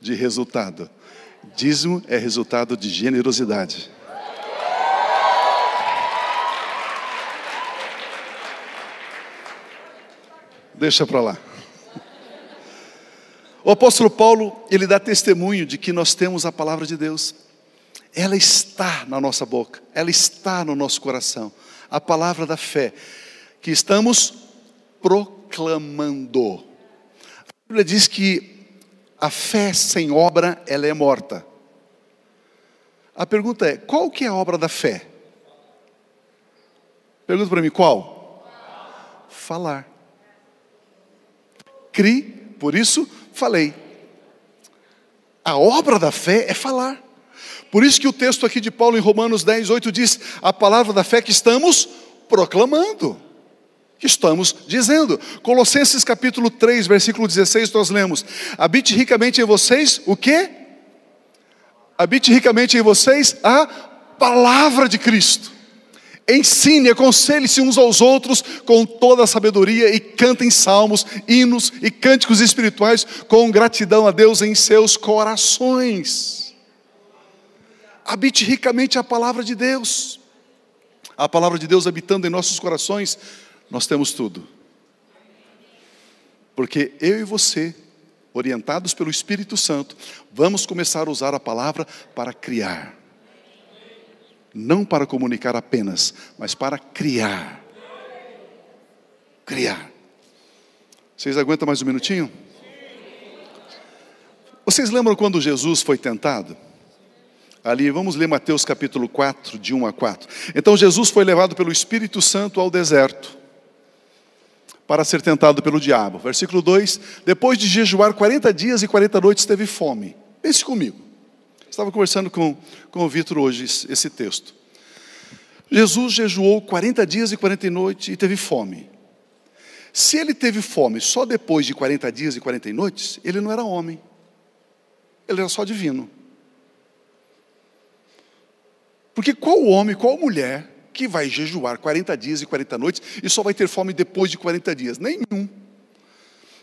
de resultado. Dízimo é resultado de generosidade. Deixa para lá. O apóstolo Paulo, ele dá testemunho de que nós temos a palavra de Deus. Ela está na nossa boca, ela está no nosso coração. A palavra da fé, que estamos proclamando. Bíblia diz que a fé sem obra, ela é morta. A pergunta é, qual que é a obra da fé? Pergunta para mim, qual? Falar. Cri, por isso falei. A obra da fé é falar. Por isso que o texto aqui de Paulo em Romanos 10, 8 diz: a palavra da fé que estamos proclamando, que estamos dizendo. Colossenses capítulo 3, versículo 16, nós lemos: habite ricamente em vocês o que? Habite ricamente em vocês a palavra de Cristo. Ensine, aconselhe-se uns aos outros com toda a sabedoria e cantem salmos, hinos e cânticos espirituais com gratidão a Deus em seus corações. Habite ricamente a palavra de Deus. A palavra de Deus habitando em nossos corações, nós temos tudo. Porque eu e você, orientados pelo Espírito Santo, vamos começar a usar a palavra para criar não para comunicar apenas, mas para criar. Criar. Vocês aguentam mais um minutinho? Vocês lembram quando Jesus foi tentado? Ali, vamos ler Mateus capítulo 4, de 1 a 4. Então Jesus foi levado pelo Espírito Santo ao deserto para ser tentado pelo diabo. Versículo 2: Depois de jejuar 40 dias e 40 noites, teve fome. Pense comigo. Estava conversando com, com o Vitor hoje esse texto. Jesus jejuou 40 dias e 40 noites e teve fome. Se ele teve fome só depois de 40 dias e 40 noites, ele não era homem. Ele era só divino. Porque qual homem, qual mulher que vai jejuar 40 dias e 40 noites e só vai ter fome depois de 40 dias? Nenhum.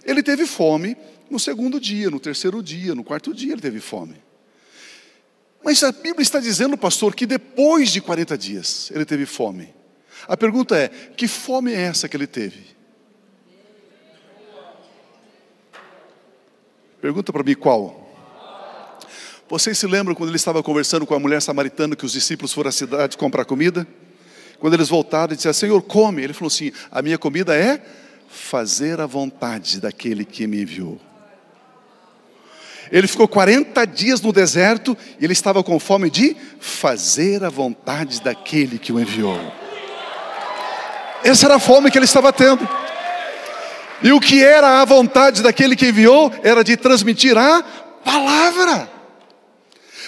Ele teve fome no segundo dia, no terceiro dia, no quarto dia ele teve fome. Mas a Bíblia está dizendo, pastor, que depois de 40 dias ele teve fome. A pergunta é: que fome é essa que ele teve? Pergunta para mim qual? Vocês se lembram quando ele estava conversando com a mulher samaritana que os discípulos foram à cidade comprar comida? Quando eles voltaram disseram, Senhor, come. Ele falou assim: A minha comida é fazer a vontade daquele que me enviou. Ele ficou 40 dias no deserto e ele estava com fome de fazer a vontade daquele que o enviou. Essa era a fome que ele estava tendo. E o que era a vontade daquele que enviou era de transmitir a palavra.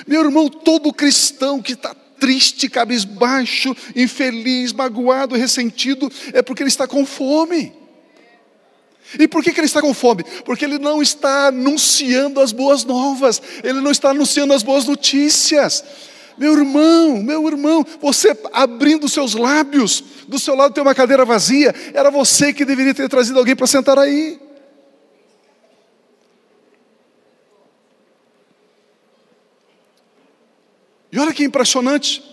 Meu irmão, todo cristão que está triste, cabisbaixo, infeliz, magoado, ressentido, é porque ele está com fome. E por que, que ele está com fome? Porque ele não está anunciando as boas novas, ele não está anunciando as boas notícias. Meu irmão, meu irmão, você abrindo seus lábios, do seu lado tem uma cadeira vazia, era você que deveria ter trazido alguém para sentar aí. E olha que impressionante.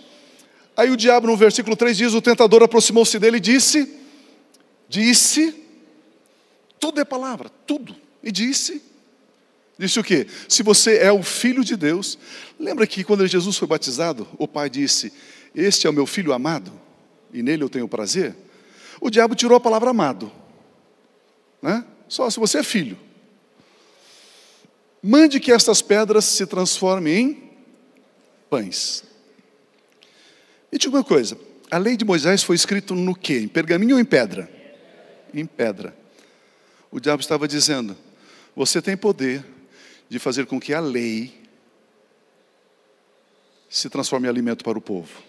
Aí o diabo no versículo 3 diz: O tentador aproximou-se dele e disse: Disse, tudo é palavra, tudo. E disse, disse o quê? Se você é o filho de Deus, lembra que quando Jesus foi batizado, o pai disse: Este é o meu filho amado, e nele eu tenho prazer. O diabo tirou a palavra amado, né? Só se você é filho. Mande que estas pedras se transformem em pães. E diga uma coisa: a lei de Moisés foi escrita no quê? Em pergaminho ou em pedra? Em pedra. O diabo estava dizendo: Você tem poder de fazer com que a lei se transforme em alimento para o povo.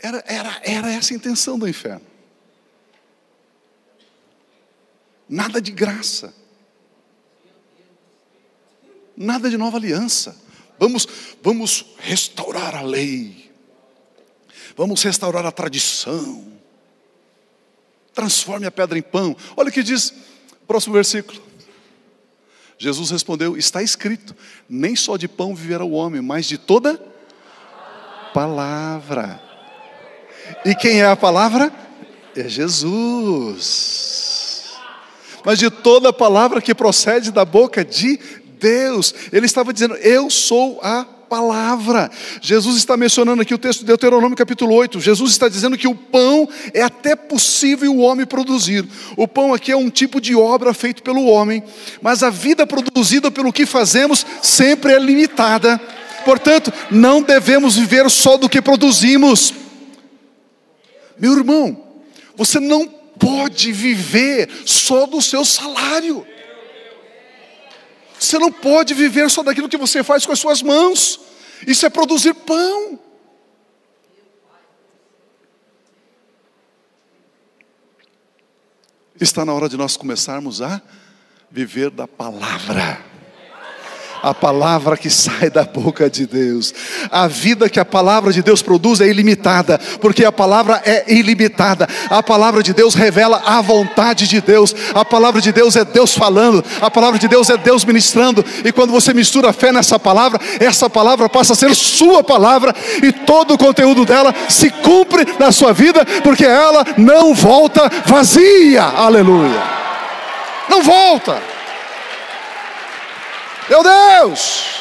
Era, era, era essa a intenção do inferno. Nada de graça. Nada de nova aliança. Vamos, vamos restaurar a lei. Vamos restaurar a tradição. Transforme a pedra em pão. Olha o que diz, próximo versículo. Jesus respondeu: Está escrito: Nem só de pão viverá o homem, mas de toda palavra. E quem é a palavra? É Jesus. Mas de toda palavra que procede da boca de Deus. Ele estava dizendo: Eu sou a palavra. Jesus está mencionando aqui o texto de Deuteronômio capítulo 8. Jesus está dizendo que o pão é até possível o homem produzir. O pão aqui é um tipo de obra feito pelo homem, mas a vida produzida pelo que fazemos sempre é limitada. Portanto, não devemos viver só do que produzimos. Meu irmão, você não pode viver só do seu salário. Você não pode viver só daquilo que você faz com as suas mãos. Isso é produzir pão. Está na hora de nós começarmos a viver da palavra a palavra que sai da boca de Deus. A vida que a palavra de Deus produz é ilimitada, porque a palavra é ilimitada. A palavra de Deus revela a vontade de Deus. A palavra de Deus é Deus falando, a palavra de Deus é Deus ministrando. E quando você mistura a fé nessa palavra, essa palavra passa a ser sua palavra e todo o conteúdo dela se cumpre na sua vida, porque ela não volta vazia. Aleluia. Não volta. Meu Deus!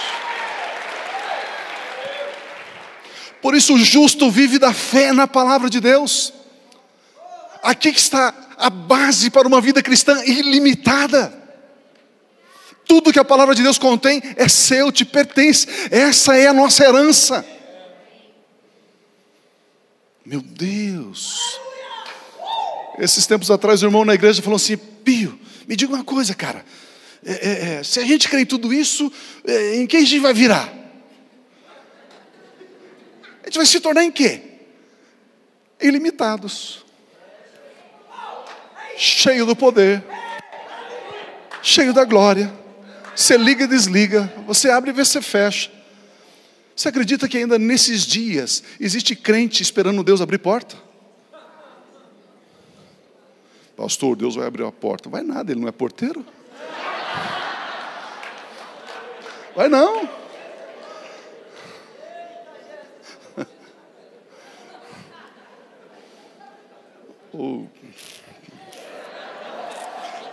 Por isso o justo vive da fé na palavra de Deus. Aqui está a base para uma vida cristã ilimitada. Tudo que a palavra de Deus contém é seu, te pertence. Essa é a nossa herança. Meu Deus. Esses tempos atrás, o irmão na igreja falou assim: Pio, me diga uma coisa, cara. É, é, é, se a gente crê em tudo isso, é, em quem a gente vai virar? A gente vai se tornar em quê? Ilimitados. Cheio do poder. Cheio da glória. Você liga e desliga. Você abre e vê se fecha. Você acredita que ainda nesses dias existe crente esperando Deus abrir porta? Pastor, Deus vai abrir a porta. Vai nada, ele não é porteiro. Vai não.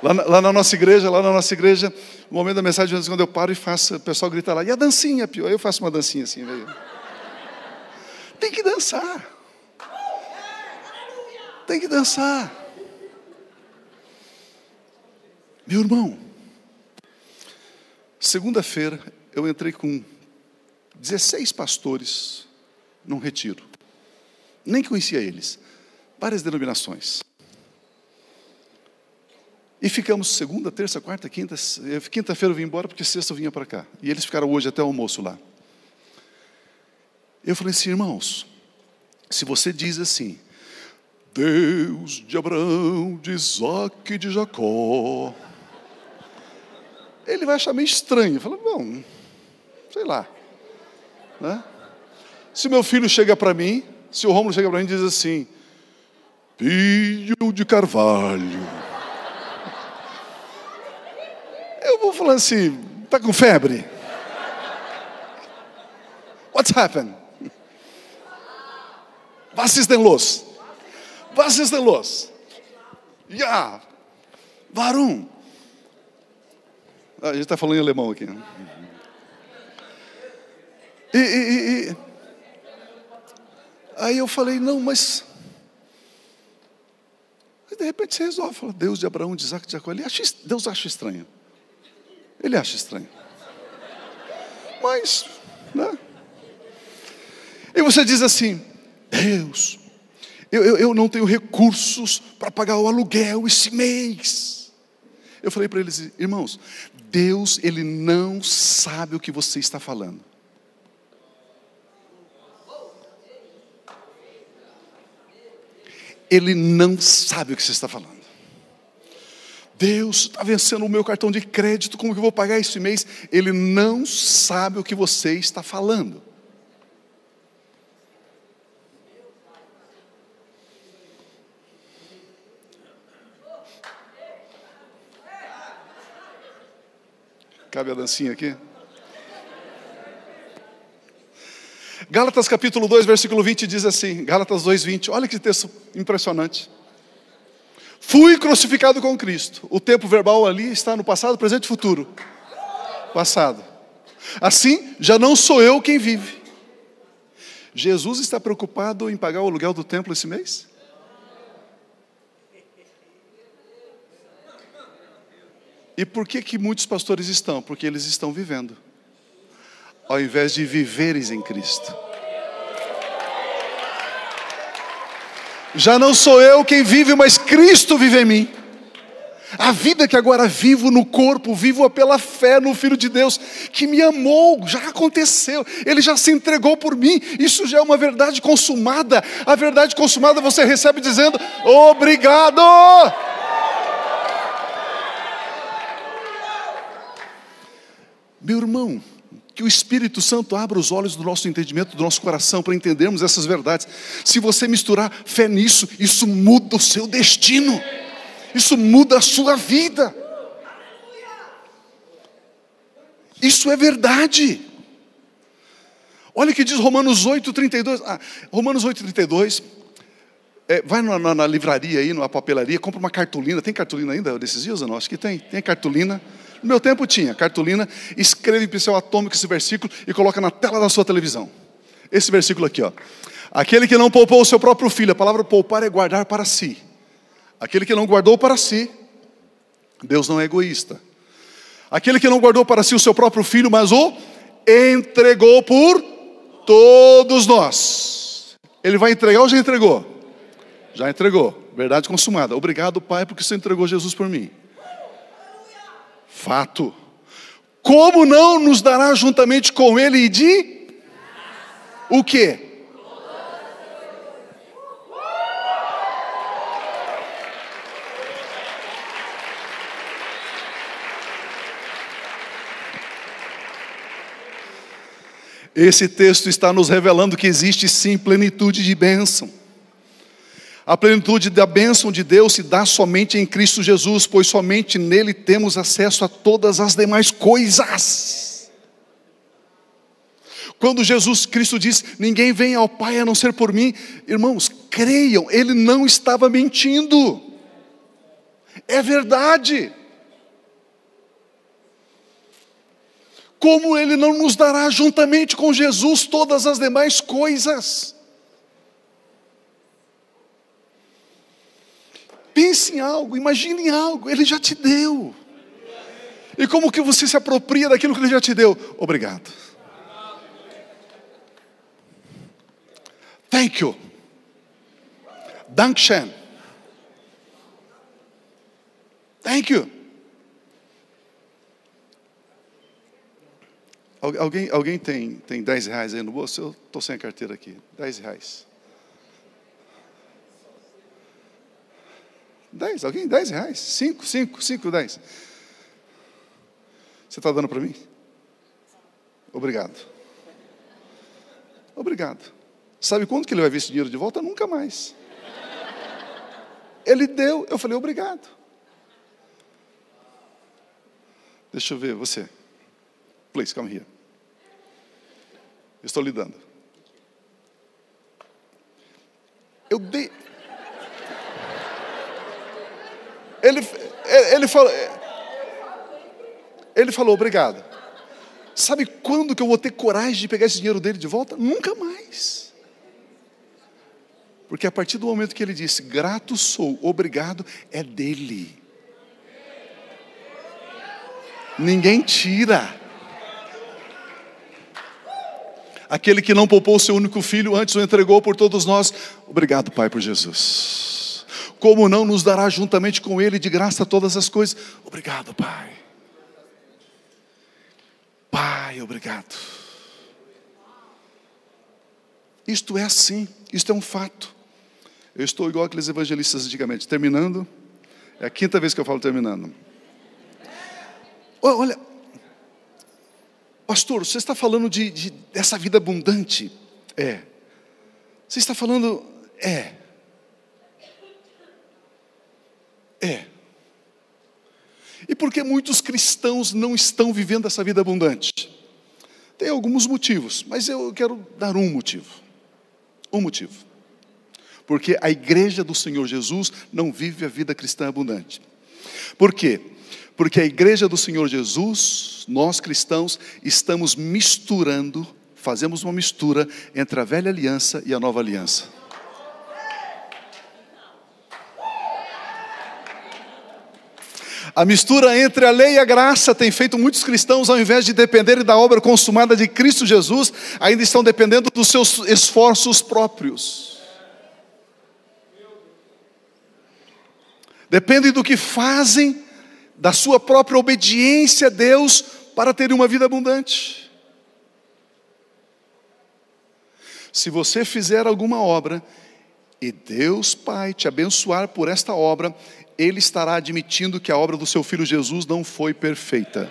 Lá na, lá na, nossa igreja, lá na nossa igreja, no momento da mensagem, quando eu paro e faço, o pessoal grita lá, e a dancinha, pior? Eu faço uma dancinha assim, veio. Tem que dançar. Tem que dançar. Meu irmão, Segunda-feira eu entrei com 16 pastores num retiro. Nem conhecia eles. Várias denominações. E ficamos segunda, terça, quarta, quinta. Quinta-feira eu vim embora porque sexta eu vinha para cá. E eles ficaram hoje até o almoço lá. Eu falei assim, irmãos, se você diz assim, Deus de Abraão, de Isaac e de Jacó, ele vai achar meio estranho. Fala, bom, sei lá. Né? Se meu filho chega para mim, se o Romulo chega para mim e diz assim, Pio de Carvalho. Eu vou falar assim, tá com febre? What's happened? Was ist denn los? Was ist denn los? Ja, warum? Ah, a gente está falando em alemão aqui. Né? E, e, e, aí eu falei, não, mas. Aí de repente você resolve, fala, Deus de Abraão, de Isaac, de Jacó. Ele acha, Deus acha estranho. Ele acha estranho. Mas, né? E você diz assim, Deus, eu, eu, eu não tenho recursos para pagar o aluguel esse mês. Eu falei para eles, irmãos, Deus, Ele não sabe o que você está falando. Ele não sabe o que você está falando. Deus está vencendo o meu cartão de crédito, como que eu vou pagar esse mês? Ele não sabe o que você está falando. Cabe a dancinha aqui? Gálatas capítulo 2, versículo 20 diz assim: Gálatas 2, 20. Olha que texto impressionante. Fui crucificado com Cristo. O tempo verbal ali está no passado, presente e futuro. Passado. Assim, já não sou eu quem vive. Jesus está preocupado em pagar o aluguel do templo esse mês? E por que que muitos pastores estão? Porque eles estão vivendo. Ao invés de viveres em Cristo. Já não sou eu quem vive, mas Cristo vive em mim. A vida que agora vivo no corpo, vivo pela fé no Filho de Deus, que me amou, já aconteceu, ele já se entregou por mim, isso já é uma verdade consumada. A verdade consumada você recebe dizendo: Obrigado! Meu irmão, que o Espírito Santo abra os olhos do nosso entendimento, do nosso coração, para entendermos essas verdades. Se você misturar fé nisso, isso muda o seu destino, isso muda a sua vida. Isso é verdade. Olha o que diz Romanos 8, 32. Ah, Romanos 8, 32. É, vai na, na, na, livraria aí, numa papelaria, compra uma cartolina. Tem cartolina ainda desses dias ou não? Acho que tem. Tem cartolina. No meu tempo tinha cartolina, escreve em pincel atômico esse versículo e coloca na tela da sua televisão. Esse versículo aqui, ó. Aquele que não poupou o seu próprio filho, a palavra poupar é guardar para si. Aquele que não guardou para si, Deus não é egoísta. Aquele que não guardou para si o seu próprio filho, mas o entregou por todos nós. Ele vai entregar ou já entregou? Já entregou. Verdade consumada. Obrigado, Pai, porque você entregou Jesus por mim. Fato. Como não nos dará juntamente com ele e de o que? Esse texto está nos revelando que existe sim plenitude de bênção. A plenitude da bênção de Deus se dá somente em Cristo Jesus, pois somente nele temos acesso a todas as demais coisas. Quando Jesus Cristo diz: Ninguém vem ao Pai a não ser por mim, irmãos, creiam, ele não estava mentindo, é verdade. Como ele não nos dará juntamente com Jesus todas as demais coisas? Pense em algo, imagine em algo, Ele já te deu. E como que você se apropria daquilo que Ele já te deu? Obrigado. Thank you. Dankeschön. Thank you. Alguém, alguém tem, tem 10 reais aí no bolso? Eu estou sem a carteira aqui. 10 reais. Dez, alguém? Dez reais? Cinco, cinco, cinco, dez. Você está dando para mim? Obrigado. Obrigado. Sabe quando que ele vai ver esse dinheiro de volta? Nunca mais. Ele deu, eu falei, obrigado. Deixa eu ver, você. Please, come here. estou lhe dando. Eu dei. Ele, ele, falou, ele falou, obrigado. Sabe quando que eu vou ter coragem de pegar esse dinheiro dele de volta? Nunca mais. Porque a partir do momento que ele disse, grato sou, obrigado, é dele. Ninguém tira. aquele que não poupou seu único filho, antes o entregou por todos nós. Obrigado, Pai, por Jesus. Como não nos dará juntamente com Ele de graça todas as coisas? Obrigado, Pai. Pai, obrigado. Isto é assim, isto é um fato. Eu estou igual aqueles evangelistas antigamente, terminando. É a quinta vez que eu falo terminando. Olha, pastor, você está falando de, de, dessa vida abundante? É. Você está falando, é. É. E por que muitos cristãos não estão vivendo essa vida abundante? Tem alguns motivos, mas eu quero dar um motivo. Um motivo. Porque a igreja do Senhor Jesus não vive a vida cristã abundante. Por quê? Porque a igreja do Senhor Jesus, nós cristãos, estamos misturando, fazemos uma mistura entre a velha aliança e a nova aliança. A mistura entre a lei e a graça tem feito muitos cristãos, ao invés de dependerem da obra consumada de Cristo Jesus, ainda estão dependendo dos seus esforços próprios. Dependem do que fazem, da sua própria obediência a Deus para terem uma vida abundante. Se você fizer alguma obra e Deus Pai te abençoar por esta obra, ele estará admitindo que a obra do seu filho Jesus não foi perfeita.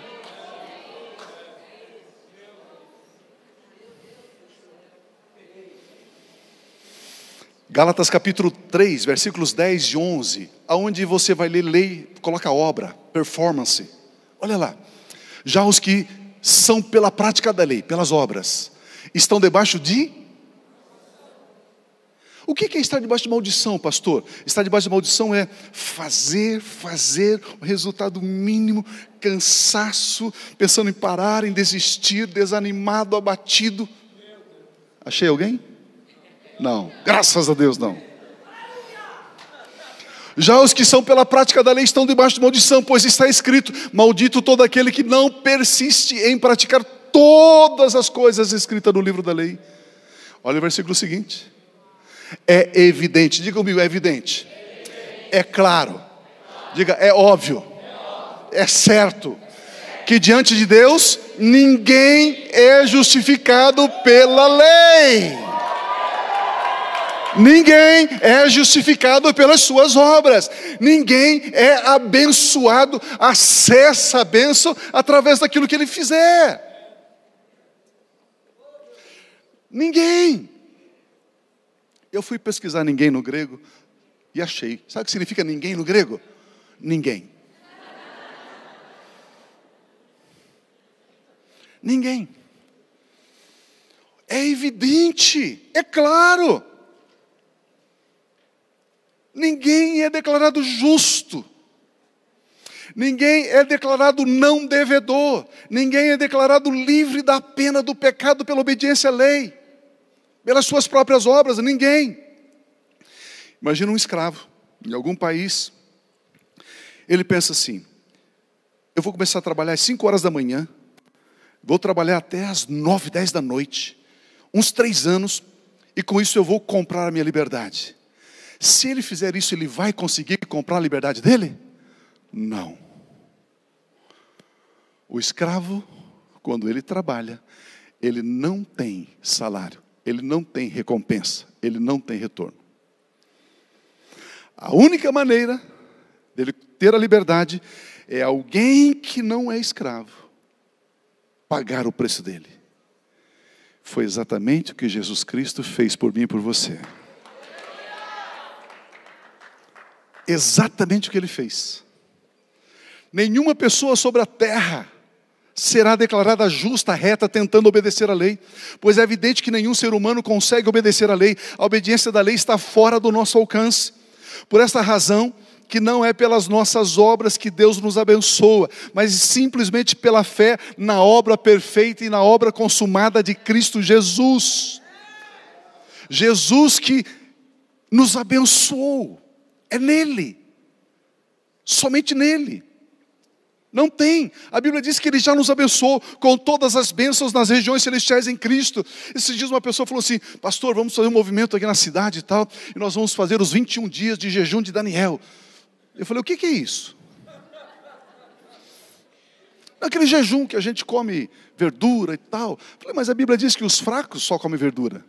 Gálatas capítulo 3, versículos 10 e 11, aonde você vai ler lei, coloca obra, performance. Olha lá. Já os que são pela prática da lei, pelas obras, estão debaixo de o que é estar debaixo de maldição, pastor? Estar debaixo de maldição é fazer, fazer, o resultado mínimo, cansaço, pensando em parar, em desistir, desanimado, abatido. Achei alguém? Não, graças a Deus não. Já os que são pela prática da lei estão debaixo de maldição, pois está escrito: Maldito todo aquele que não persiste em praticar todas as coisas escritas no livro da lei. Olha o versículo seguinte. É evidente, diga comigo, é evidente. É claro. Diga, é óbvio. É certo. Que diante de Deus, ninguém é justificado pela lei. Ninguém é justificado pelas suas obras. Ninguém é abençoado, acessa a bênção através daquilo que ele fizer. Ninguém. Eu fui pesquisar ninguém no grego e achei. Sabe o que significa ninguém no grego? Ninguém. Ninguém. É evidente, é claro. Ninguém é declarado justo. Ninguém é declarado não devedor. Ninguém é declarado livre da pena do pecado pela obediência à lei pelas suas próprias obras, ninguém. Imagina um escravo em algum país, ele pensa assim: eu vou começar a trabalhar às 5 horas da manhã, vou trabalhar até às 9, 10 da noite, uns três anos, e com isso eu vou comprar a minha liberdade. Se ele fizer isso, ele vai conseguir comprar a liberdade dele? Não. O escravo, quando ele trabalha, ele não tem salário ele não tem recompensa, ele não tem retorno. A única maneira dele ter a liberdade é alguém que não é escravo pagar o preço dele. Foi exatamente o que Jesus Cristo fez por mim e por você. Exatamente o que ele fez. Nenhuma pessoa sobre a terra será declarada justa, reta, tentando obedecer à lei, pois é evidente que nenhum ser humano consegue obedecer à lei, a obediência da lei está fora do nosso alcance. Por essa razão, que não é pelas nossas obras que Deus nos abençoa, mas simplesmente pela fé na obra perfeita e na obra consumada de Cristo Jesus. Jesus que nos abençoou, é nele, somente nele. Não tem. A Bíblia diz que Ele já nos abençoou com todas as bênçãos nas regiões celestiais em Cristo. Esses dias uma pessoa falou assim: Pastor, vamos fazer um movimento aqui na cidade e tal, e nós vamos fazer os 21 dias de jejum de Daniel. Eu falei: O que, que é isso? Aquele jejum que a gente come verdura e tal. Eu falei, mas a Bíblia diz que os fracos só comem verdura.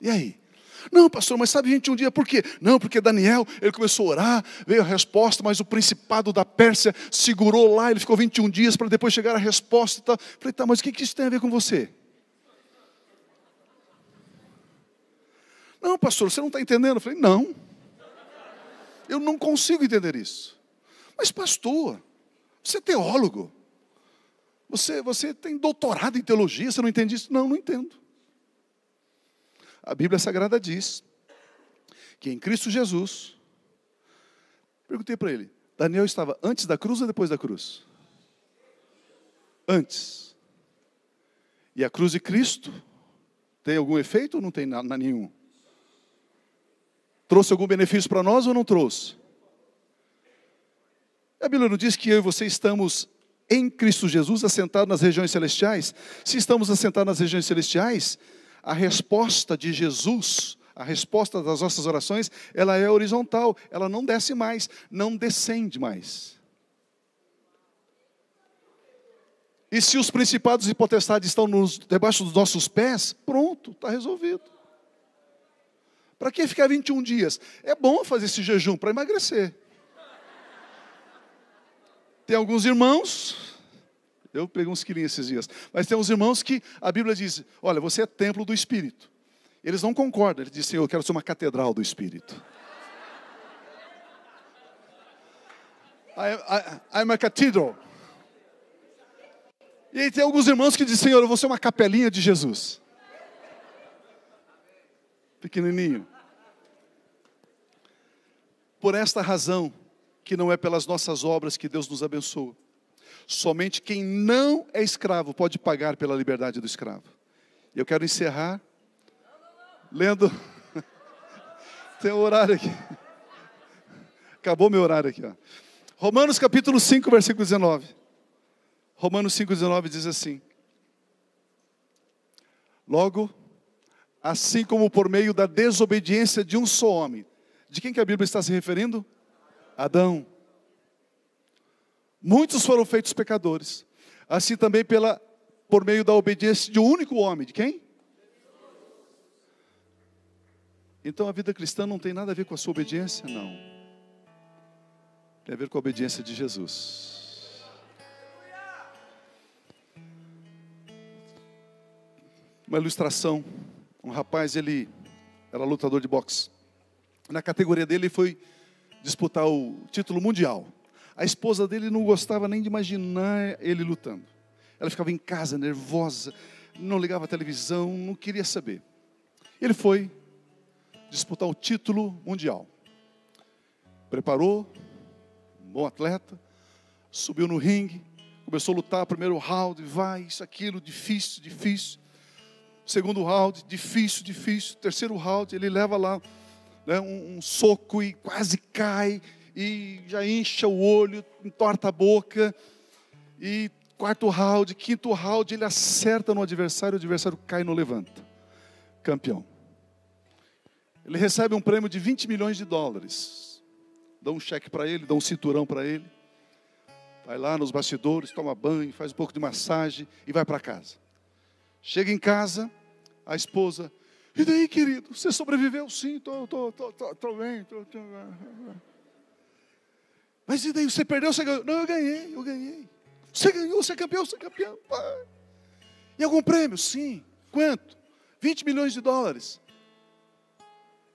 E aí? Não, pastor, mas sabe 21 dias por quê? Não, porque Daniel, ele começou a orar, veio a resposta, mas o principado da Pérsia segurou lá, ele ficou 21 dias para depois chegar a resposta e tal. Falei, tá, mas o que isso tem a ver com você? Não, pastor, você não está entendendo? Eu falei, não. Eu não consigo entender isso. Mas, pastor, você é teólogo. Você, você tem doutorado em teologia, você não entende isso? Não, não entendo. A Bíblia Sagrada diz que em Cristo Jesus, perguntei para ele, Daniel estava antes da cruz ou depois da cruz? Antes. E a cruz de Cristo tem algum efeito ou não tem nada nenhum? Trouxe algum benefício para nós ou não trouxe? A Bíblia não diz que eu e você estamos em Cristo Jesus assentados nas regiões celestiais? Se estamos assentados nas regiões celestiais, a resposta de Jesus, a resposta das nossas orações, ela é horizontal, ela não desce mais, não descende mais. E se os principados e potestades estão nos, debaixo dos nossos pés, pronto, está resolvido. Para que ficar 21 dias? É bom fazer esse jejum para emagrecer. Tem alguns irmãos eu peguei uns quilinhos esses dias. Mas tem uns irmãos que a Bíblia diz: olha, você é templo do Espírito. Eles não concordam. Eles dizem: eu quero ser uma catedral do Espírito. I, I, I'm a cathedral. E aí tem alguns irmãos que dizem: Senhor, eu vou ser uma capelinha de Jesus. Pequenininho. Por esta razão, que não é pelas nossas obras que Deus nos abençoa Somente quem não é escravo pode pagar pela liberdade do escravo. Eu quero encerrar lendo. Tem um horário aqui. Acabou meu horário aqui. Ó. Romanos capítulo 5, versículo 19. Romanos 5, 19 diz assim: Logo, assim como por meio da desobediência de um só homem, de quem que a Bíblia está se referindo? Adão. Muitos foram feitos pecadores. Assim também pela por meio da obediência de um único homem, de quem? Então a vida cristã não tem nada a ver com a sua obediência? Não. Tem a ver com a obediência de Jesus. Uma ilustração. Um rapaz, ele era lutador de boxe. Na categoria dele, ele foi disputar o título mundial. A esposa dele não gostava nem de imaginar ele lutando. Ela ficava em casa nervosa, não ligava a televisão, não queria saber. Ele foi disputar o título mundial. Preparou, um bom atleta, subiu no ringue, começou a lutar, primeiro round, vai, isso, aquilo, difícil, difícil. Segundo round, difícil, difícil. Terceiro round, ele leva lá né, um, um soco e quase cai e já incha o olho, entorta a boca. E quarto round, quinto round, ele acerta no adversário, o adversário cai e não levanta. Campeão. Ele recebe um prêmio de 20 milhões de dólares. Dá um cheque para ele, dá um cinturão para ele. Vai lá nos bastidores, toma banho, faz um pouco de massagem e vai para casa. Chega em casa, a esposa, e daí, querido, você sobreviveu? Sim, estou tô, tô, tô, tô, bem. Tô, tô... Mas e daí, você perdeu, você ganhou? Não, eu ganhei, eu ganhei. Você ganhou, você é campeão, você é campeão. Pai. E algum prêmio? Sim. Quanto? 20 milhões de dólares.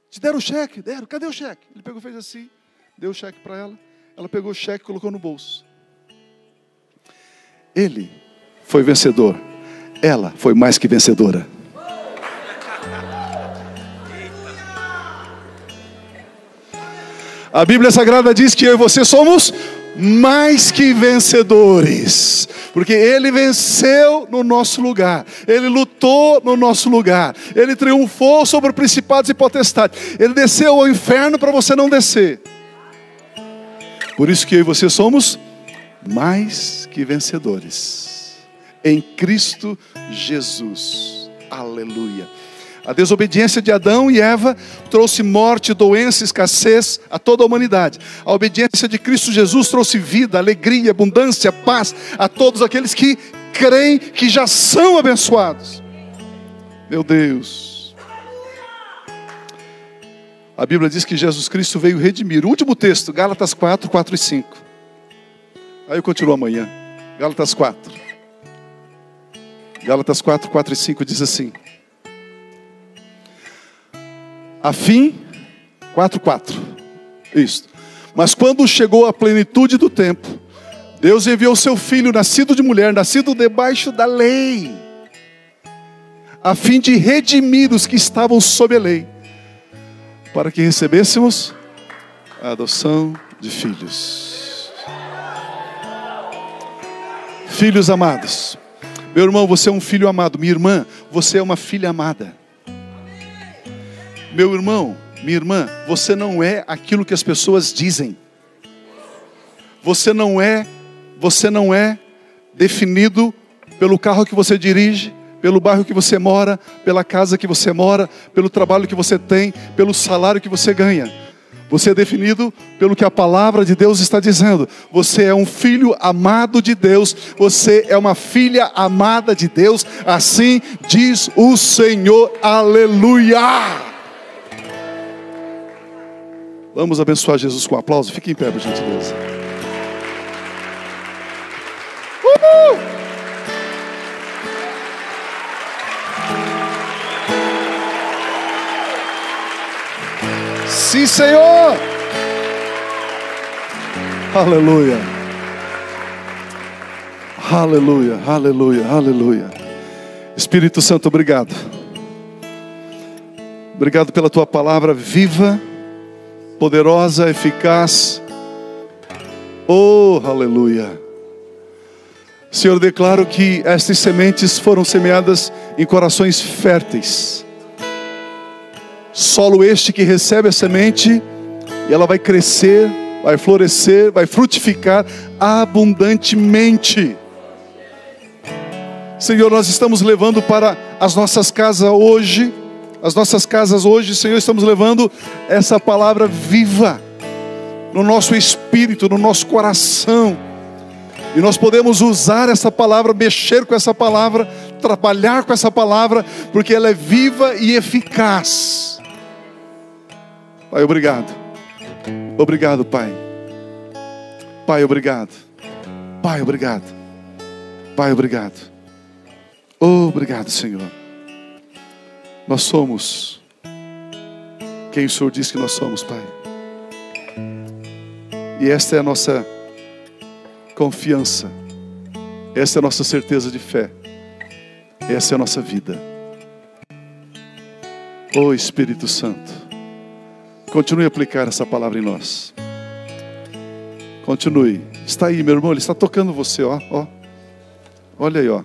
Te deram o cheque? Deram. Cadê o cheque? Ele pegou, fez assim, deu o cheque para ela. Ela pegou o cheque e colocou no bolso. Ele foi vencedor. Ela foi mais que vencedora. A Bíblia Sagrada diz que eu e você somos mais que vencedores, porque Ele venceu no nosso lugar, Ele lutou no nosso lugar, Ele triunfou sobre principados e potestades, Ele desceu ao inferno para você não descer. Por isso que eu e você somos mais que vencedores em Cristo Jesus. Aleluia. A desobediência de Adão e Eva trouxe morte, doença, escassez a toda a humanidade. A obediência de Cristo Jesus trouxe vida, alegria, abundância, paz a todos aqueles que creem que já são abençoados. Meu Deus. A Bíblia diz que Jesus Cristo veio redimir. O último texto, Gálatas 4, 4 e 5. Aí eu continuo amanhã. Gálatas 4. Gálatas 4, 4 e 5 diz assim: a fim, 4:4. Isso. Mas quando chegou a plenitude do tempo, Deus enviou seu filho, nascido de mulher, nascido debaixo da lei, a fim de redimir os que estavam sob a lei, para que recebêssemos a adoção de filhos. Filhos amados. Meu irmão, você é um filho amado. Minha irmã, você é uma filha amada. Meu irmão, minha irmã, você não é aquilo que as pessoas dizem. Você não é, você não é definido pelo carro que você dirige, pelo bairro que você mora, pela casa que você mora, pelo trabalho que você tem, pelo salário que você ganha. Você é definido pelo que a palavra de Deus está dizendo. Você é um filho amado de Deus. Você é uma filha amada de Deus. Assim diz o Senhor. Aleluia! Vamos abençoar Jesus com um aplauso. Fique em pé, por gentileza. Sim, Senhor. Aleluia. Aleluia, aleluia, aleluia. Espírito Santo, obrigado. Obrigado pela tua palavra viva poderosa, eficaz. Oh, aleluia. Senhor, declaro que estas sementes foram semeadas em corações férteis. Solo este que recebe a semente e ela vai crescer, vai florescer, vai frutificar abundantemente. Senhor, nós estamos levando para as nossas casas hoje as nossas casas hoje, Senhor, estamos levando essa palavra viva no nosso espírito, no nosso coração. E nós podemos usar essa palavra, mexer com essa palavra, trabalhar com essa palavra, porque ela é viva e eficaz. Pai, obrigado. Obrigado, Pai. Pai, obrigado. Pai, obrigado. Pai, obrigado. Obrigado, Senhor. Nós somos quem o Senhor diz que nós somos, Pai. E esta é a nossa confiança, essa é a nossa certeza de fé, essa é a nossa vida. Ô oh, Espírito Santo, continue a aplicar essa palavra em nós. Continue. Está aí, meu irmão, ele está tocando você, ó, ó. Olha aí, ó.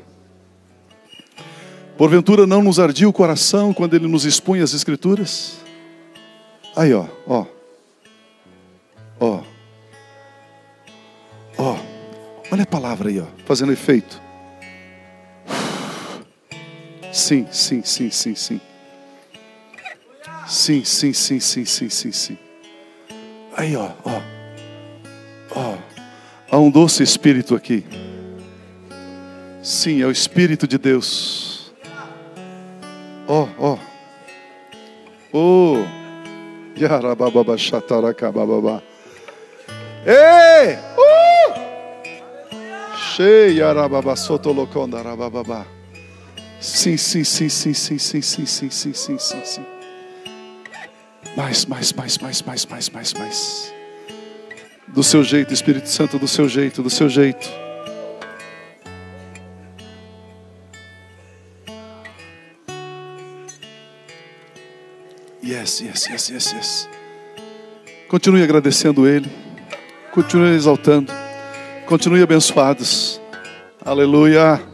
Porventura não nos ardia o coração quando ele nos expunha as escrituras? Aí, ó, ó. Ó. Ó. Olha a palavra aí, ó, fazendo efeito. Sim, sim, sim, sim, sim. Sim, sim, sim, sim, sim, sim, sim. Aí, ó, ó. Ó. Há um doce espírito aqui. Sim, é o espírito de Deus ó, ó. Oh. Yarababa xataracababa. Ei! Uh! Cheia arababa sotolocondarababa. Sim, sim, sim, sim, sim, sim, sim, sim, sim, sim, sim, sim. Mais, mais, mais, mais, mais, mais, mais, mais. Do seu jeito, Espírito Santo, do seu jeito, do seu jeito. Yes, yes, yes, yes, yes. Continue agradecendo Ele. Continue exaltando. Continue abençoados. Aleluia.